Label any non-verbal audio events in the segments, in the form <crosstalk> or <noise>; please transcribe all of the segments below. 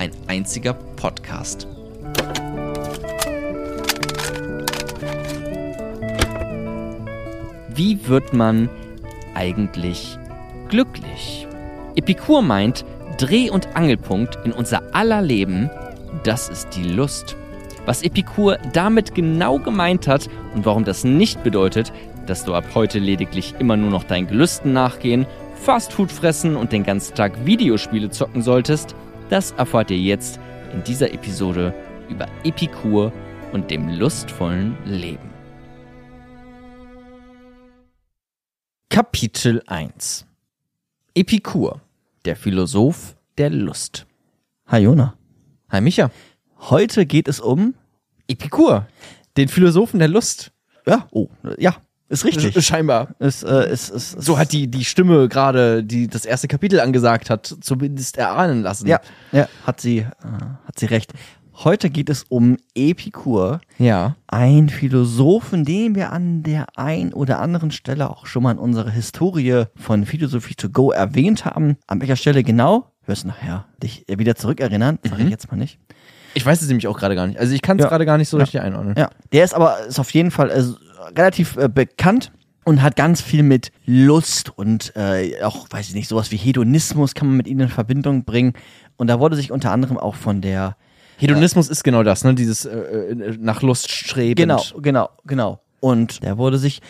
ein einziger Podcast. Wie wird man eigentlich glücklich? Epikur meint, Dreh- und Angelpunkt in unser aller Leben, das ist die Lust. Was Epikur damit genau gemeint hat und warum das nicht bedeutet, dass du ab heute lediglich immer nur noch deinen Gelüsten nachgehen, Fastfood fressen und den ganzen Tag Videospiele zocken solltest, das erfahrt ihr jetzt in dieser Episode über Epikur und dem lustvollen Leben. Kapitel 1 Epikur, der Philosoph der Lust. Hi Jona. Hi Micha. Heute geht es um. Epikur, den Philosophen der Lust. Ja, oh, ja, ist richtig. Scheinbar. Es, äh, es, es, So hat die, die Stimme gerade, die das erste Kapitel angesagt hat, zumindest erahnen lassen. Ja, ja, hat sie, äh, hat sie recht. Heute geht es um Epikur, Ja. ein Philosophen, den wir an der ein oder anderen Stelle auch schon mal in unserer Historie von Philosophie to go erwähnt haben. An welcher Stelle genau? Wirst du nachher dich wieder zurückerinnern. Sag ich jetzt mal nicht. Ich weiß es nämlich auch gerade gar nicht. Also ich kann es Ja. gerade gar nicht so Ja. richtig einordnen. Ja, der ist aber ist auf jeden Fall äh, relativ äh, bekannt und hat ganz viel mit Lust und äh, auch, weiß ich nicht, sowas wie Hedonismus kann man mit ihnen in Verbindung bringen. Und da wurde sich unter anderem auch von der Hedonismus ist genau das, ne? Dieses äh, äh, nach Lust streben. Genau, genau, genau. Und der wurde sich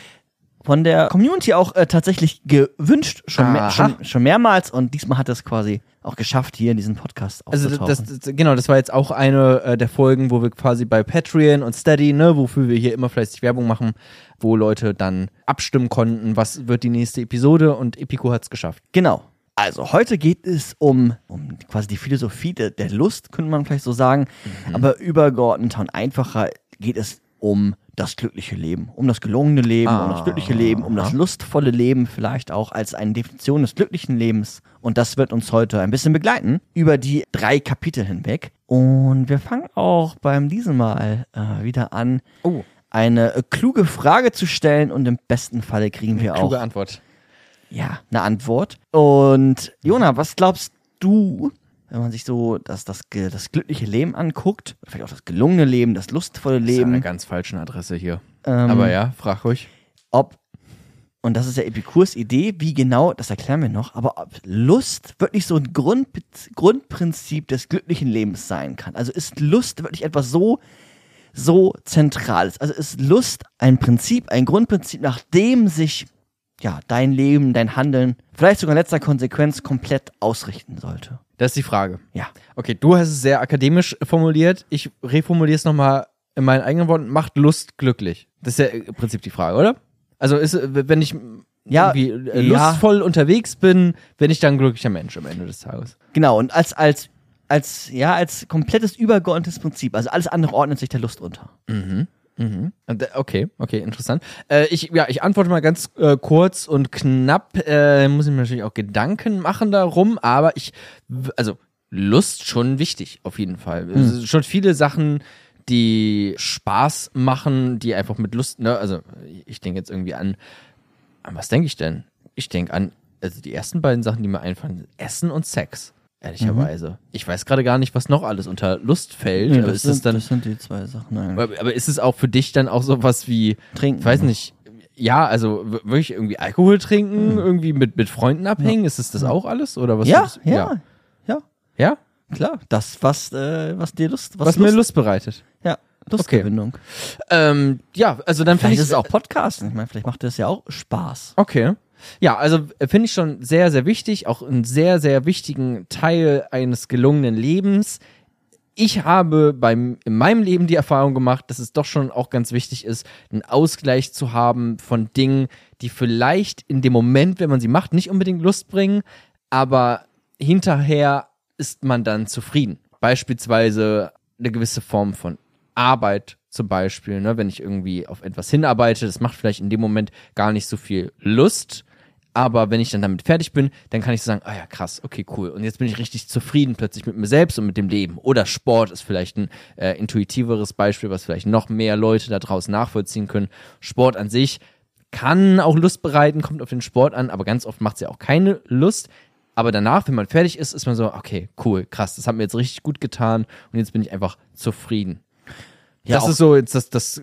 von der Community auch äh, tatsächlich gewünscht, schon, mehr, schon, schon mehrmals. Und diesmal hat er es quasi auch geschafft, hier in diesem Podcast Also das, das, genau, das war jetzt auch eine äh, der Folgen, wo wir quasi bei Patreon und Steady, ne, wofür wir hier immer fleißig Werbung machen, wo Leute dann abstimmen konnten, was wird die nächste Episode und Epico hat's geschafft. Genau. Also heute geht es um, um quasi die Philosophie der, der Lust, könnte man vielleicht so sagen. Aber übergeordneter und einfacher geht es um das glückliche Leben, um das gelungene Leben, um das glückliche Leben, um das lustvolle Leben vielleicht auch als eine Definition des glücklichen Lebens. Und das wird uns heute ein bisschen begleiten über die drei Kapitel hinweg. Und wir fangen auch beim diesem Mal äh, wieder an, Oh. eine äh, kluge Frage zu stellen und im besten Falle kriegen wir auch Kluge Antwort. ja, eine Antwort. Und Jona, was glaubst du, wenn man sich so das, das, das glückliche Leben anguckt, vielleicht auch das gelungene Leben, das lustvolle Das ist Leben, ganz falschen Adresse hier. ähm, Aber ja, frag ruhig. ob, und das ist ja Epikurs Idee, wie genau, das erklären wir noch, aber ob Lust wirklich so ein Grund, Grundprinzip des glücklichen Lebens sein kann. Also ist Lust wirklich etwas so, so Zentrales? Also ist Lust ein Prinzip, ein Grundprinzip, nach dem sich ja, dein Leben, dein Handeln, vielleicht sogar in letzter Konsequenz komplett ausrichten sollte. Das ist die Frage. Ja. Okay, du hast es sehr akademisch formuliert. Ich reformuliere es nochmal in meinen eigenen Worten. Macht Lust glücklich. Das ist ja im Prinzip die Frage, oder? Also ist, wenn ich Ja, irgendwie äh, ja. lustvoll unterwegs bin, bin ich dann ein glücklicher Mensch am Ende des Tages. Genau, und als, als, als, ja, als komplettes übergeordnetes Prinzip. Also alles andere ordnet sich der Lust unter. Und, äh, Okay, okay, interessant. Äh, ich, ja, ich antworte mal ganz äh, kurz und knapp. Äh, muss ich mir natürlich auch Gedanken machen darum, aber ich, also Lust schon wichtig, auf jeden Fall. Es sind Schon viele Sachen, die Spaß machen, die einfach mit Lust, ne, also ich denke jetzt irgendwie an, an was denke ich denn? Ich denke an, also die ersten beiden Sachen, die mir einfallen, Essen und Sex. Ehrlicherweise. Ich weiß gerade gar nicht, was noch alles unter Lust fällt. aber ist das dann das sind die zwei Sachen. eigentlich. aber, ist es auch für dich dann auch sowas wie, Trinken. ich weiß nicht, ja, also wirklich irgendwie Alkohol trinken, irgendwie mit, mit Freunden abhängen, ist es das auch alles? Oder was Ja, du- ja, ja, Ja? klar. Das, was, äh, was dir Lust, was, Was, mir Lust bereitet. ja, Lustgewinnung. Ähm, ja, also dann Vielleicht ich ist es auch Podcasten. Ich meine, vielleicht macht dir das ja auch Spaß. Okay. Ja, also äh, finde ich schon sehr, sehr wichtig, auch einen sehr, sehr wichtigen Teil eines gelungenen Lebens. Ich habe beim, in meinem Leben die Erfahrung gemacht, dass es doch schon auch ganz wichtig ist, einen Ausgleich zu haben von Dingen, die vielleicht in dem Moment, wenn man sie macht, nicht unbedingt Lust bringen, aber hinterher ist man dann zufrieden. Beispielsweise eine gewisse Form von Arbeit zum Beispiel, ne, wenn ich irgendwie auf etwas hinarbeite, das macht vielleicht in dem Moment gar nicht so viel Lust, aber wenn ich dann damit fertig bin, dann kann ich sagen, ah ja, krass, okay, cool. Und jetzt bin ich richtig zufrieden plötzlich mit mir selbst und mit dem Leben. Oder Sport ist vielleicht ein äh, intuitiveres Beispiel, was vielleicht noch mehr Leute da draußen nachvollziehen können. Sport an sich kann auch Lust bereiten, kommt auf den Sport an, aber ganz oft macht es ja auch keine Lust. Aber danach, wenn man fertig ist, ist man so, okay, cool, krass, das hat mir jetzt richtig gut getan und jetzt bin ich einfach zufrieden. Ja, das ist so jetzt das, das äh,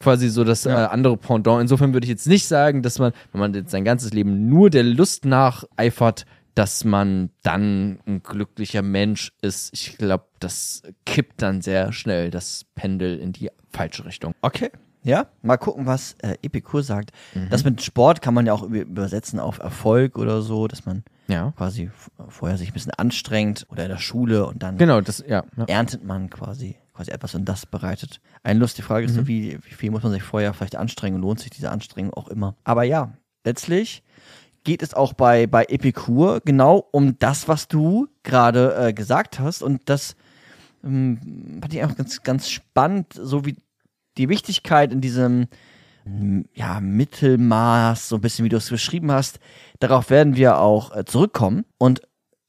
quasi so das Ja. äh, andere Pendant. Insofern würde ich jetzt nicht sagen, dass man, wenn man jetzt sein ganzes Leben nur der Lust nacheifert, dass man dann ein glücklicher Mensch ist. Ich glaube, das kippt dann sehr schnell das Pendel in die falsche Richtung. Okay. Ja, mal gucken, was äh, Epikur sagt. Das mit Sport kann man ja auch über- übersetzen auf Erfolg oder so, dass man Ja. quasi vorher sich ein bisschen anstrengt oder in der Schule und dann Genau, das, ja. ja. erntet man quasi quasi etwas und das bereitet eine Lust. Die Frage ist so, wie, wie viel muss man sich vorher vielleicht anstrengen und lohnt sich diese Anstrengung auch immer. Aber ja, letztlich geht es auch bei, bei Epikur genau um das, was du gerade äh, gesagt hast und das ähm, fand ich einfach ganz, ganz spannend, so wie die Wichtigkeit in diesem ja, Mittelmaß, so ein bisschen wie du es beschrieben hast, darauf werden wir auch äh, zurückkommen. Und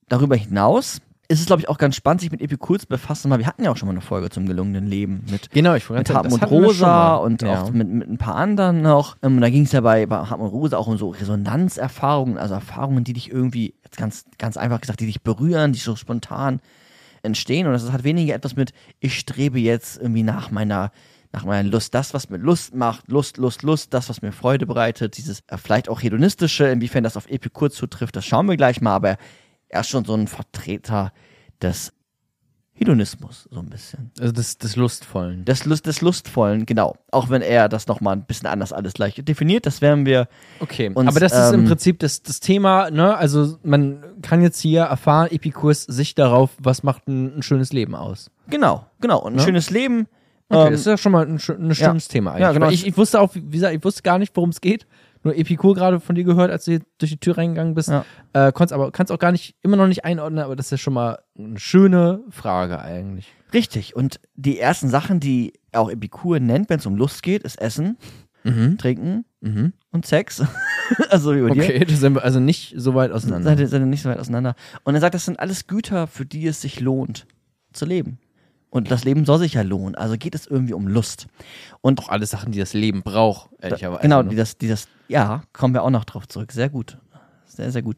darüber hinaus ist es, glaube ich, auch ganz spannend, sich mit Epikur zu befassen, weil wir hatten ja auch schon mal eine Folge zum gelungenen Leben mit Genau, ich mit Hartmut Rosa und ja. auch mit, mit ein paar anderen noch. Ähm, Und da ging es ja bei, bei Hartmut Rosa auch um so Resonanzerfahrungen, also Erfahrungen, die dich irgendwie, jetzt ganz, ganz einfach gesagt, die dich berühren, die so spontan entstehen. Und das hat weniger etwas mit, ich strebe jetzt irgendwie nach meiner, nach meiner Lust. Das, was mir Lust macht, Lust, Lust, Lust, das, was mir Freude bereitet, dieses äh, vielleicht auch hedonistische, inwiefern das auf Epikur zutrifft, das schauen wir gleich mal, aber er ist schon so ein Vertreter des Hedonismus, so ein bisschen. Also des, des Lustvollen. Des, Lust, des Lustvollen, genau. Auch wenn er das nochmal ein bisschen anders alles gleich definiert, das werden wir. Okay, uns, aber das ist im ähm, Prinzip das, das Thema, ne? Also man kann jetzt hier erfahren, Epikurs Sicht darauf, was macht ein, ein schönes Leben aus. Genau, genau. Und ein Ne? schönes Leben. Okay, ähm, das ist ja schon mal ein, ein schönes Thema eigentlich. Ja, genau. Ich, ich wusste auch, wie gesagt, ich wusste gar nicht, worum es geht. Nur Epikur gerade von dir gehört, als du hier durch die Tür reingegangen bist. Ja. Äh, konntest aber kannst auch gar nicht, immer noch nicht einordnen, aber das ist ja schon mal eine schöne Frage eigentlich. richtig. Und die ersten Sachen, die auch Epikur nennt, wenn es um Lust geht, ist Essen, Trinken Mhm. und Sex. <laughs> also wie bei dir. Okay, da sind wir also nicht so weit auseinander. Seid seid ihr nicht so weit auseinander. Und er sagt, das sind alles Güter, für die es sich lohnt zu leben. Und das Leben soll sich ja lohnen. Also geht es irgendwie um Lust. Und Auch alles Sachen, die das Leben braucht, ehrlicherweise. Genau, ne? die das, die das, ja, kommen wir auch noch drauf zurück. Sehr gut. Sehr, sehr gut.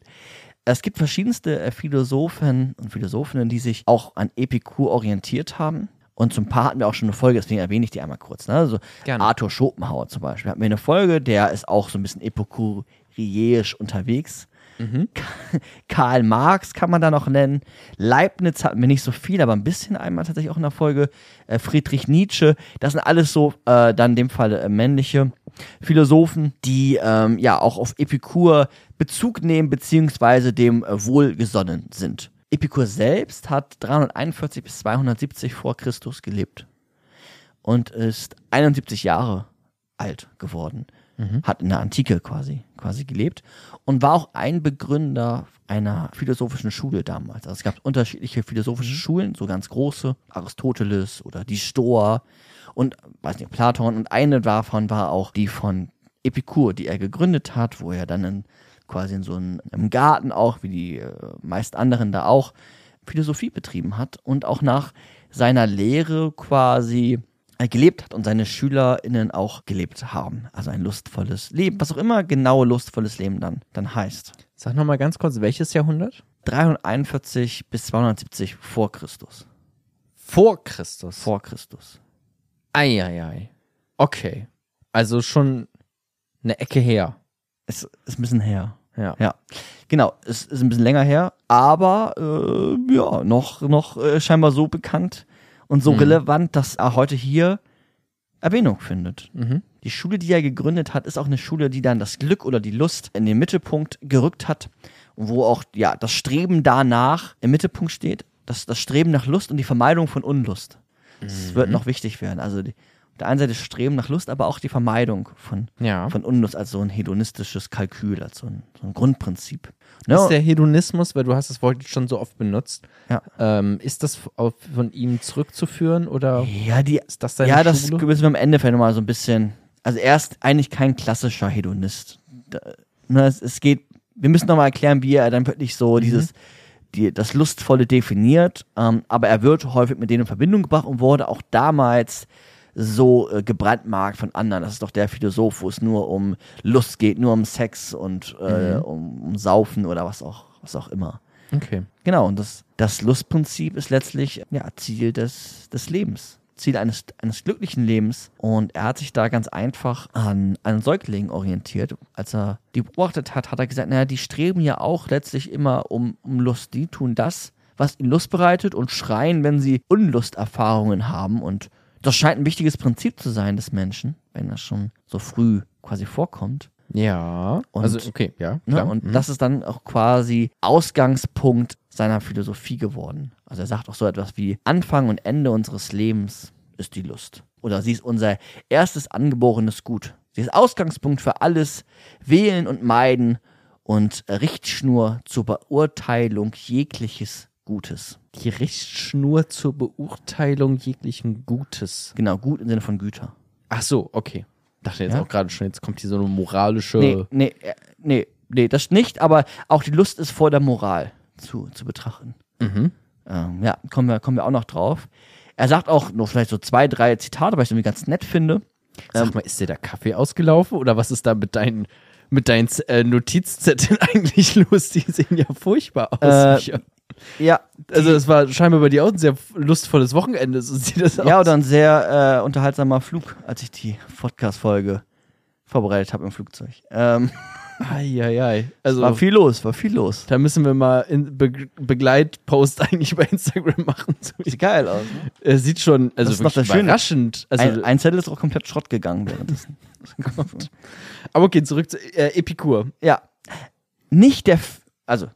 Es gibt verschiedenste äh, Philosophen und Philosophinnen, die sich auch an Epikur orientiert haben. Und zum Paar hatten wir auch schon eine Folge, deswegen erwähne ich die einmal kurz. Ne? Also Gerne. Arthur Schopenhauer zum Beispiel hatten wir eine Folge, der ist auch so ein bisschen epikuriäisch unterwegs. <laughs> Karl Marx kann man da noch nennen. Leibniz hatten wir nicht so viel, aber ein bisschen einmal tatsächlich auch in der Folge. Äh, Friedrich Nietzsche. Das sind alles so äh, dann in dem Fall äh, männliche Philosophen, die ähm, ja auch auf Epikur Bezug nehmen beziehungsweise dem äh, wohlgesonnen sind. Epikur selbst hat 341 bis 270 vor Christus gelebt und ist 71 Jahre alt geworden. Hat in der Antike quasi, quasi gelebt und war auch ein Begründer einer philosophischen Schule damals. Also es gab unterschiedliche philosophische Schulen, so ganz große, Aristoteles oder die Stoa und weiß nicht, Platon und eine davon war auch die von Epikur, die er gegründet hat, wo er dann in, quasi in so einem im Garten auch, wie die äh, meisten anderen da auch, Philosophie betrieben hat und auch nach seiner Lehre quasi gelebt hat und seine SchülerInnen auch gelebt haben. Also ein lustvolles Leben, was auch immer genau lustvolles Leben dann, dann heißt. Sag nochmal ganz kurz, welches Jahrhundert? 341 bis 270 vor Christus. Vor Christus. Vor Christus. Eieiei. Okay. Also schon eine Ecke her. Es ist ein bisschen her. Ja. Ja, genau. Es ist ein bisschen länger her, aber äh, ja, noch, noch äh, scheinbar so bekannt und so relevant, dass er heute hier Erwähnung findet. Mhm. Die Schule, die er gegründet hat, ist auch eine Schule, die dann das Glück oder die Lust in den Mittelpunkt gerückt hat, wo auch ja das Streben danach im Mittelpunkt steht, das, das Streben nach Lust und die Vermeidung von Unlust. Das wird noch wichtig werden. Also die, der einen Seite Streben nach Lust, aber auch die Vermeidung von, Ja. von Unlust als so ein hedonistisches Kalkül, als so ein, so ein Grundprinzip. Ne? Ist der Hedonismus, weil du hast das Wort schon so oft benutzt, Ja. ähm, ist das auf, von ihm zurückzuführen oder ja, die, ist das ja, das Schule? müssen wir am Ende vielleicht nochmal so ein bisschen. Also er ist eigentlich kein klassischer Hedonist. Da, ne, es, es geht, wir müssen nochmal erklären, wie er dann wirklich so Mhm. dieses, die, das Lustvolle definiert. Ähm, aber er wird häufig mit denen in Verbindung gebracht und wurde auch damals so äh, gebrandmarkt von anderen. Das ist doch der Philosoph, wo es nur um Lust geht, nur um Sex und äh, Mhm. um, um Saufen oder was auch, was auch immer. Okay. Genau, und das, das Lustprinzip ist letztlich ja, Ziel des, des Lebens. Ziel eines, eines glücklichen Lebens. Und er hat sich da ganz einfach an einen Säugling orientiert. Als er die beobachtet hat, hat er gesagt, naja, die streben ja auch letztlich immer um, um Lust. Die tun das, was ihnen Lust bereitet und schreien, wenn sie Unlusterfahrungen haben. Und das scheint ein wichtiges Prinzip zu sein des Menschen, wenn das schon so früh quasi vorkommt. Ja. Und- also, okay, ja. Ne? Und Mhm. das ist dann auch quasi Ausgangspunkt seiner Philosophie geworden. Also er sagt auch so etwas wie Anfang und Ende unseres Lebens ist die Lust. Oder sie ist unser erstes angeborenes Gut. Sie ist Ausgangspunkt für alles Wählen und Meiden und Richtschnur zur Beurteilung jegliches Gutes. die Richtschnur zur Beurteilung jeglichen Gutes. Genau, gut im Sinne von Güter. Ach so, okay. Dachte jetzt Ja? auch gerade schon, jetzt kommt hier so eine moralische. Nee, nee, äh, nee, nee, das nicht, aber auch die Lust ist vor der Moral zu, zu betrachten. Mhm. Ähm, ja, kommen wir, kommen wir auch noch drauf. Er sagt auch nur vielleicht so zwei, drei Zitate, weil ich es irgendwie ganz nett finde. Sag mal, ist dir der Kaffee ausgelaufen oder was ist da mit deinen mit deinen äh, Notizzetteln <laughs> eigentlich los? Die sehen ja furchtbar aus. Äh. Ja, also es war scheinbar bei dir auch ein sehr lustvolles Wochenende, so <laughs> sieht das aus. ja, oder ein sehr äh, unterhaltsamer Flug, als ich die Podcast-Folge vorbereitet habe im Flugzeug. Ähm, Eieiei. Also war viel los, war viel los. da müssen wir mal Be Begleitpost <laughs> eigentlich bei Instagram machen. Sieht geil aus. Ne? sieht schon, also Das ist noch das überraschend. Also, ein, ein Zettel ist auch komplett Schrott gegangen währenddessen. <laughs> aber okay, zurück zu äh, Epikur. Ja. Nicht der, F also,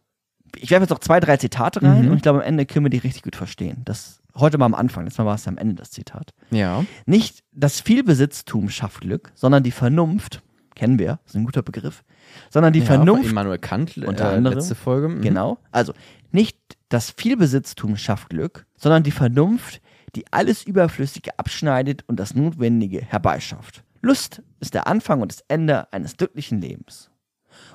ich werfe jetzt noch zwei, drei Zitate rein Mhm. und ich glaube, am Ende können wir die richtig gut verstehen. Das, heute mal am Anfang, letztes Mal war es ja am Ende das Zitat. Ja. Nicht das Vielbesitztum schafft Glück, sondern die Vernunft, kennen wir, ist ein guter Begriff, sondern die ja, Vernunft, Immanuel Kant, unter äh, anderem. letzte Folge. Mhm. genau, also nicht das Vielbesitztum schafft Glück, sondern die Vernunft, die alles Überflüssige abschneidet und das Notwendige herbeischafft. Lust ist der Anfang und das Ende eines glücklichen Lebens.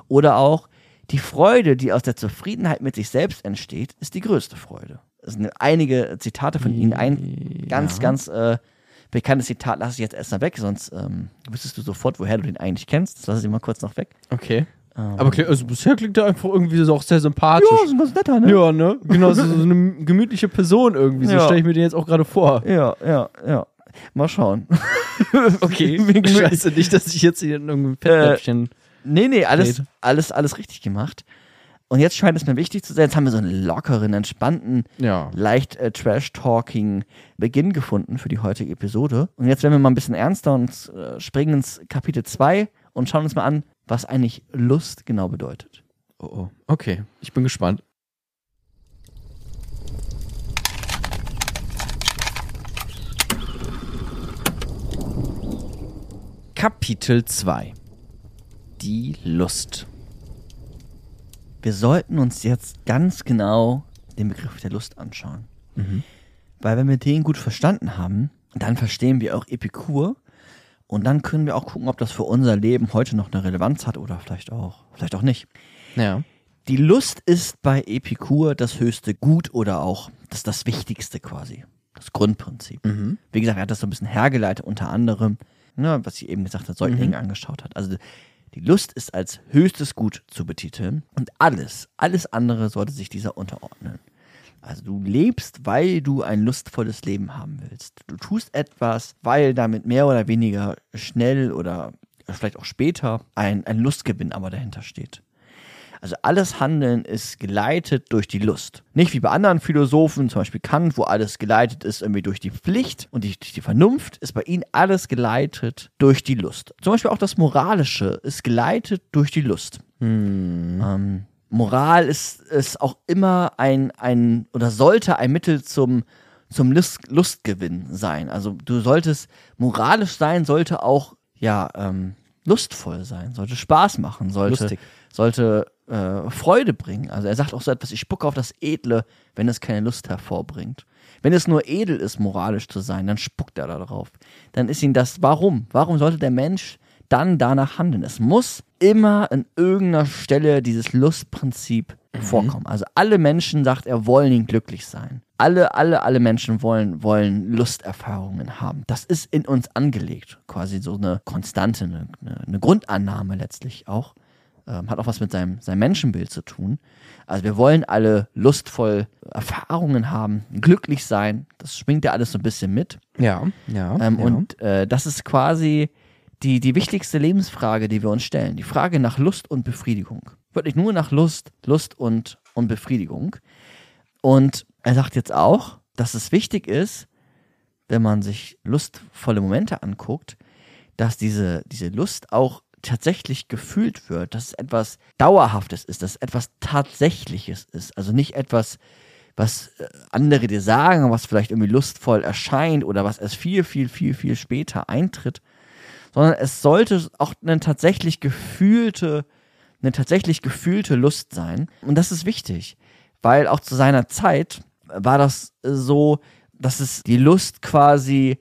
Oder auch, die Freude, die aus der Zufriedenheit mit sich selbst entsteht, ist die größte Freude. Das sind einige Zitate von Ihnen. Ein ganz, ganz äh, bekanntes Zitat lasse ich jetzt erst mal weg, sonst ähm, wüsstest du sofort, woher du den eigentlich kennst. Das lasse ich mal kurz noch weg. Okay. Ähm, Aber also bisher klingt er einfach irgendwie so auch sehr sympathisch. ja, ist ein ganz netter, ne? Ja, ne? Genau, so, so eine gemütliche Person irgendwie. So Ja. stelle ich mir den jetzt auch gerade vor. Ja, ja, ja. Mal schauen. <laughs> Okay, <laughs> gemütlich. scheiße, nicht, dass ich jetzt hier in irgendeinem Fettnäpfchen... Nee, nee, alles, alles, alles richtig gemacht. Und jetzt scheint es mir wichtig zu sein. Jetzt haben wir so einen lockeren, entspannten, ja. leicht äh, Trash-Talking Beginn gefunden für die heutige Episode. Und jetzt werden wir mal ein bisschen ernster und äh, springen ins Kapitel 2 und schauen uns mal an, was eigentlich Lust genau bedeutet. Oh, oh. Okay, ich bin gespannt. Kapitel 2 Die Lust. Wir sollten uns jetzt ganz genau den Begriff der Lust anschauen. Weil wenn wir den gut verstanden haben, dann verstehen wir auch Epikur und dann können wir auch gucken, ob das für unser Leben heute noch eine Relevanz hat oder vielleicht auch, vielleicht auch nicht. Ja. Die Lust ist bei Epikur das höchste Gut oder auch das, das Wichtigste quasi. Das Grundprinzip. Mhm. Wie gesagt, er hat das so ein bisschen hergeleitet, unter anderem, ne, was ich eben gesagt habe, Säuglinge angeschaut hat. Also die Lust ist als höchstes Gut zu betiteln und alles, alles andere sollte sich dieser unterordnen. Also du lebst, weil du ein lustvolles Leben haben willst. Du tust etwas, weil damit mehr oder weniger schnell oder vielleicht auch später ein, ein Lustgewinn aber dahinter steht. Also alles Handeln ist geleitet durch die Lust. Nicht wie bei anderen Philosophen, zum Beispiel Kant, wo alles geleitet ist irgendwie durch die Pflicht und die, durch die Vernunft, ist bei ihnen alles geleitet durch die Lust. Zum Beispiel auch das Moralische ist geleitet durch die Lust. Ähm, Moral ist, ist auch immer ein, ein oder sollte ein Mittel zum, zum Lust, Lustgewinn sein. Also du solltest moralisch sein, sollte auch ja ähm, lustvoll sein, sollte Spaß machen, sollte Lustig. sollte äh, Freude bringen. Also er sagt auch so etwas: Ich spucke auf das Edle, wenn es keine Lust hervorbringt. Wenn es nur edel ist, moralisch zu sein, dann spuckt er da drauf. Dann ist ihm das, warum? Warum sollte der Mensch dann danach handeln? Es muss immer an irgendeiner Stelle dieses Lustprinzip vorkommen. Also alle Menschen, sagt er, wollen ihn glücklich sein. Alle, alle, alle Menschen wollen, wollen Lusterfahrungen haben. Das ist in uns angelegt. Quasi so eine Konstante, eine, eine Grundannahme letztlich auch. Ähm, hat auch was mit seinem, seinem Menschenbild zu tun. Also wir wollen alle lustvoll Erfahrungen haben, glücklich sein. Das schwingt ja alles so ein bisschen mit. Ja, ja. Ähm, ja. Und äh, das ist quasi die, die wichtigste Lebensfrage, die wir uns stellen. Die Frage nach Lust und Befriedigung. Wirklich nur nach Lust, Lust und, und Befriedigung. Und er sagt jetzt auch, dass es wichtig ist, wenn man sich lustvolle Momente anguckt, dass diese, diese Lust auch tatsächlich gefühlt wird, dass es etwas Dauerhaftes ist, dass es etwas Tatsächliches ist. Also nicht etwas, was äh, andere dir sagen, was vielleicht irgendwie lustvoll erscheint oder was erst viel, viel, viel, viel später eintritt, sondern es sollte auch eine tatsächlich gefühlte, eine tatsächlich gefühlte Lust sein. Und das ist wichtig, weil auch zu seiner Zeit war das so, dass es die Lust quasi,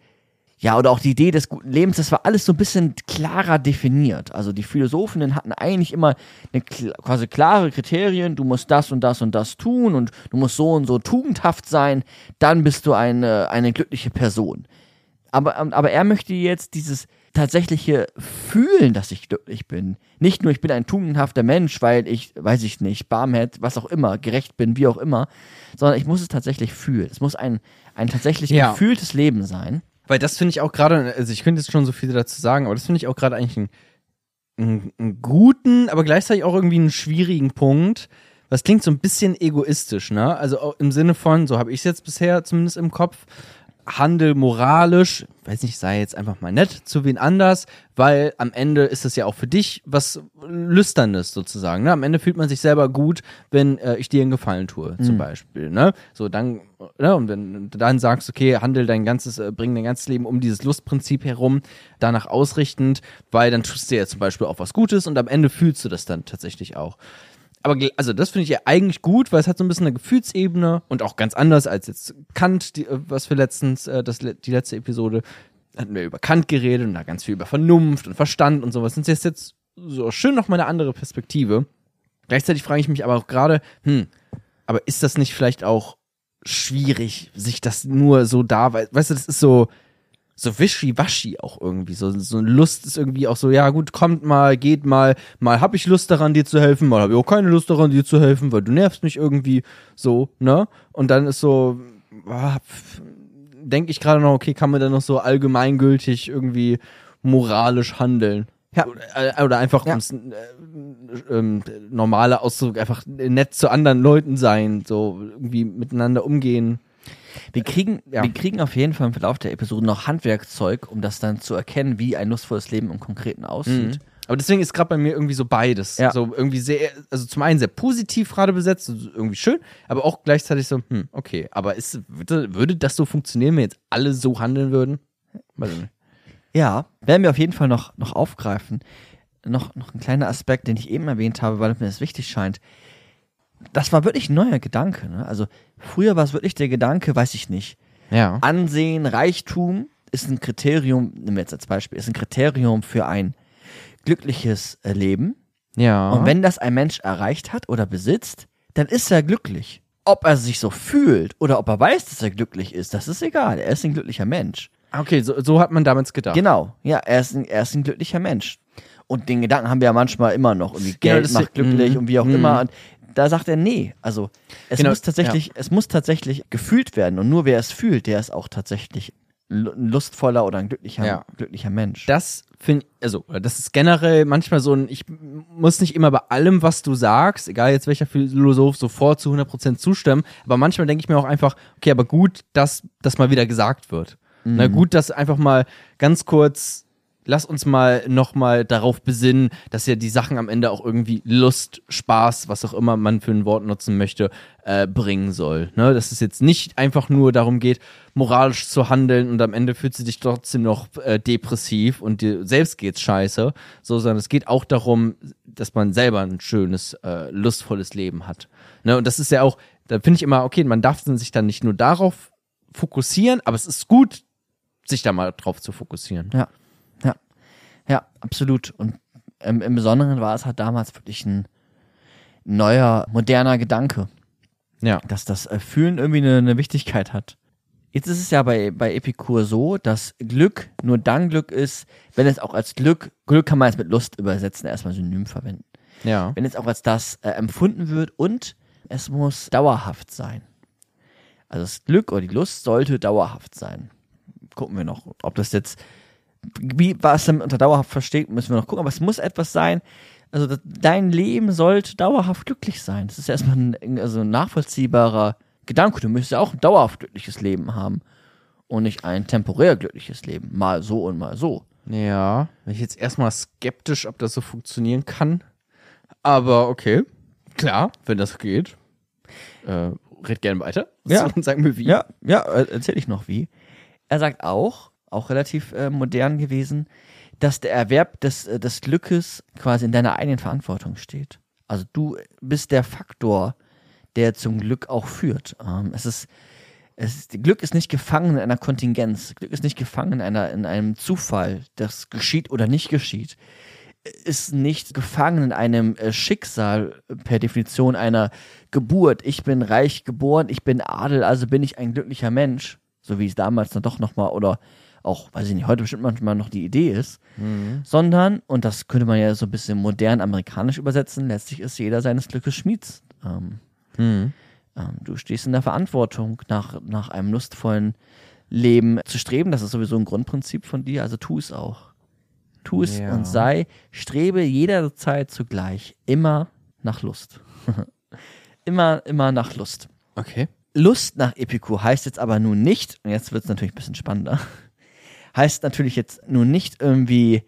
ja, oder auch die Idee des guten Lebens, das war alles so ein bisschen klarer definiert. Also die Philosophinnen hatten eigentlich immer eine quasi klare Kriterien, du musst das und das und das tun und du musst so und so tugendhaft sein, dann bist du eine, eine glückliche Person. Aber, ähm, aber er möchte jetzt dieses tatsächliche Fühlen, dass ich glücklich bin. Nicht nur, ich bin ein tugendhafter Mensch, weil ich, weiß ich nicht, barmherzig, was auch immer, gerecht bin, wie auch immer, sondern ich muss es tatsächlich fühlen. Es muss ein, ein tatsächlich Ja. gefühltes Leben sein. Weil das finde ich auch gerade, also ich könnte jetzt schon so viel dazu sagen, aber das finde ich auch gerade eigentlich einen, einen, einen guten, aber gleichzeitig auch irgendwie einen schwierigen Punkt. Das klingt so ein bisschen egoistisch, ne? Also im Sinne von, so habe ich es jetzt bisher zumindest im Kopf, Handel moralisch, weiß nicht, sei jetzt einfach mal nett zu wen anders, weil am Ende ist es ja auch für dich was Lüsternes sozusagen. Ne? Am Ende fühlt man sich selber gut, wenn äh, ich dir einen Gefallen tue, zum Beispiel. Ne? So dann, ne? und wenn du dann sagst, okay, handel dein ganzes, äh, bring dein ganzes Leben um dieses Lustprinzip herum, danach ausrichtend, weil dann tust du ja zum Beispiel auch was Gutes und am Ende fühlst du das dann tatsächlich auch aber also das finde ich ja eigentlich gut, weil es hat so ein bisschen eine Gefühlsebene und auch ganz anders als jetzt Kant, die, äh, was wir letztens, äh, das, die letzte Episode, hatten wir über Kant geredet und da ganz viel über Vernunft und Verstand und sowas. Und das ist jetzt so schön noch mal eine andere Perspektive. Gleichzeitig frage ich mich aber auch gerade, hm, aber ist das nicht vielleicht auch schwierig, sich das nur so da, weil, weißt du, das ist so, so wischiwaschi auch irgendwie. So, so Lust ist irgendwie auch so, ja gut, kommt mal, geht mal, mal hab ich Lust daran, dir zu helfen, mal habe ich auch keine Lust daran, dir zu helfen, weil du nervst mich irgendwie so, ne? Und dann ist so, denke ich gerade noch, okay, kann man dann noch so allgemeingültig irgendwie moralisch handeln? Ja. Oder, äh, einfach Ja. ums äh, ähm, normale Ausdruck, einfach nett zu anderen Leuten sein, so irgendwie miteinander umgehen. Wir kriegen, Ja. wir kriegen auf jeden Fall im Verlauf der Episode noch Handwerkzeug, um das dann zu erkennen, wie ein lustvolles Leben im Konkreten aussieht. Aber deswegen ist gerade bei mir irgendwie so beides. Ja. So irgendwie sehr, also zum einen sehr positiv gerade besetzt, irgendwie schön, aber auch gleichzeitig so, hm, okay. Aber ist, würde, würde das so funktionieren, wenn jetzt alle so handeln würden? Weiß ich nicht. Ja, werden wir auf jeden Fall noch, noch aufgreifen. Noch, noch ein kleiner Aspekt, den ich eben erwähnt habe, weil mir das wichtig scheint. Das war wirklich ein neuer Gedanke. Ne? Also früher war es wirklich der Gedanke, weiß ich nicht, Ja. Ansehen, Reichtum ist ein Kriterium, nehmen wir jetzt als Beispiel, ist ein Kriterium für ein glückliches äh, Leben. Ja. Und wenn das ein Mensch erreicht hat oder besitzt, dann ist er glücklich. Ob er sich so fühlt oder ob er weiß, dass er glücklich ist, das ist egal. Er ist ein glücklicher Mensch. okay, so, so hat man damals gedacht. Genau, ja, er ist, ein, er ist ein glücklicher Mensch. Und den Gedanken haben wir ja manchmal immer noch. Irgendwie Genau, Geld das- macht glücklich mhm, und wie auch mhm. immer. Und da sagt er, nee, also es Genau, muss tatsächlich, es muss tatsächlich gefühlt werden. Und nur wer es fühlt, der ist auch tatsächlich ein lustvoller oder ein glücklicher, Ja. glücklicher Mensch. Das finde also, das ist generell manchmal so ein, ich muss nicht immer bei allem, was du sagst, egal jetzt welcher Philosoph, sofort zu 100% zustimmen, aber manchmal denke ich mir auch einfach, okay, aber gut, dass das mal wieder gesagt wird. Na gut, dass einfach mal ganz kurz lass uns mal nochmal darauf besinnen, dass ja die Sachen am Ende auch irgendwie Lust, Spaß, was auch immer man für ein Wort nutzen möchte, äh, bringen soll. Ne? Dass es jetzt nicht einfach nur darum geht, moralisch zu handeln und am Ende fühlt sie dich trotzdem noch äh, depressiv und dir selbst geht's scheiße, so, sondern es geht auch darum, dass man selber ein schönes, äh, lustvolles Leben hat. Ne? Und das ist ja auch, da finde ich immer, okay, man darf sich dann nicht nur darauf fokussieren, aber es ist gut, sich da mal drauf zu fokussieren. Ja, ja, absolut. Und ähm, im Besonderen war es halt damals wirklich ein neuer, moderner Gedanke, Ja. dass das äh, Fühlen irgendwie eine, eine Wichtigkeit hat. Jetzt ist es ja bei, bei Epikur so, dass Glück nur dann Glück ist, wenn es auch als Glück, Glück kann man jetzt mit Lust übersetzen, erstmal synonym verwenden. Ja. Wenn es auch als das äh, empfunden wird und es muss dauerhaft sein. Also das Glück oder die Lust sollte dauerhaft sein. Gucken wir noch, ob das jetzt, wie was damit unter dauerhaft versteht, müssen wir noch gucken, aber es muss etwas sein. Also das, dein Leben sollte dauerhaft glücklich sein. Das ist erstmal ein, also ein nachvollziehbarer Gedanke. Du müsstest ja auch ein dauerhaft glückliches Leben haben und nicht ein temporär glückliches Leben. Mal so und mal so. Ja. Bin ich jetzt erstmal skeptisch, ob das so funktionieren kann. Aber okay. Klar, wenn das geht. Äh, red gerne weiter. Ja. Und <laughs> sag mir wie. Ja, ja, äh, erzähl ich noch wie. Er sagt auch, auch relativ äh, modern gewesen, dass der Erwerb des, äh, des Glückes quasi in deiner eigenen Verantwortung steht. Also du bist der Faktor, der zum Glück auch führt. Ähm, es ist, es ist, Glück ist nicht gefangen in einer Kontingenz. Glück ist nicht gefangen in, einer, in einem Zufall, das geschieht oder nicht geschieht. Ist nicht gefangen in einem äh, Schicksal per Definition einer Geburt. Ich bin reich geboren, ich bin Adel, also bin ich ein glücklicher Mensch. So wie es damals dann doch nochmal oder auch, weiß ich nicht, heute bestimmt manchmal noch die Idee ist. Sondern, und das könnte man ja so ein bisschen modern amerikanisch übersetzen, letztlich ist jeder seines Glückes Schmieds. Ähm, Mhm. ähm, du stehst in der Verantwortung, nach, nach einem lustvollen Leben zu streben. Das ist sowieso ein Grundprinzip von dir, also tu es auch. Tu es Ja. und sei, strebe jederzeit zugleich immer nach Lust. <laughs> immer, immer nach Lust. Okay. Lust nach Epikur heißt jetzt aber nun nicht, und jetzt wird es natürlich ein bisschen spannender, heißt natürlich jetzt nun nicht irgendwie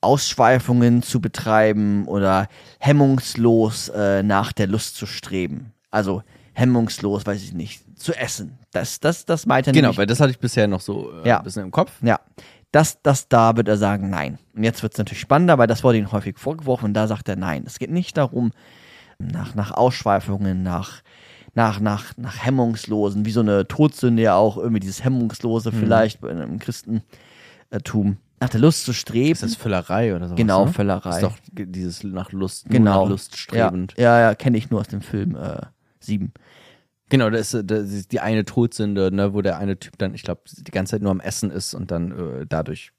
Ausschweifungen zu betreiben oder hemmungslos äh, nach der Lust zu streben. Also hemmungslos, weiß ich nicht, zu essen. Das, das, das meint er Genau, nämlich weil das hatte ich bisher noch so äh, Ja. ein bisschen im Kopf. ja. Das, das da wird er sagen, nein. Und jetzt wird es natürlich spannender, weil das wurde ihm häufig vorgeworfen und da sagt er nein. Es geht nicht darum, nach, nach Ausschweifungen, nach, nach, nach, nach Hemmungslosen, wie so eine Todsünde ja auch, irgendwie dieses Hemmungslose vielleicht in einem Christentum, nach der Lust zu streben. Ist das Völlerei oder sowas? Genau, ne? Völlerei. Ist doch dieses nach Lust, genau. nach Lust strebend. Ja, ja, ja kenne ich nur aus dem Film äh, 7. Genau, das ist, äh, das ist die eine Todsünde, ne, wo der eine Typ dann, ich glaube, die ganze Zeit nur am Essen ist und dann äh, dadurch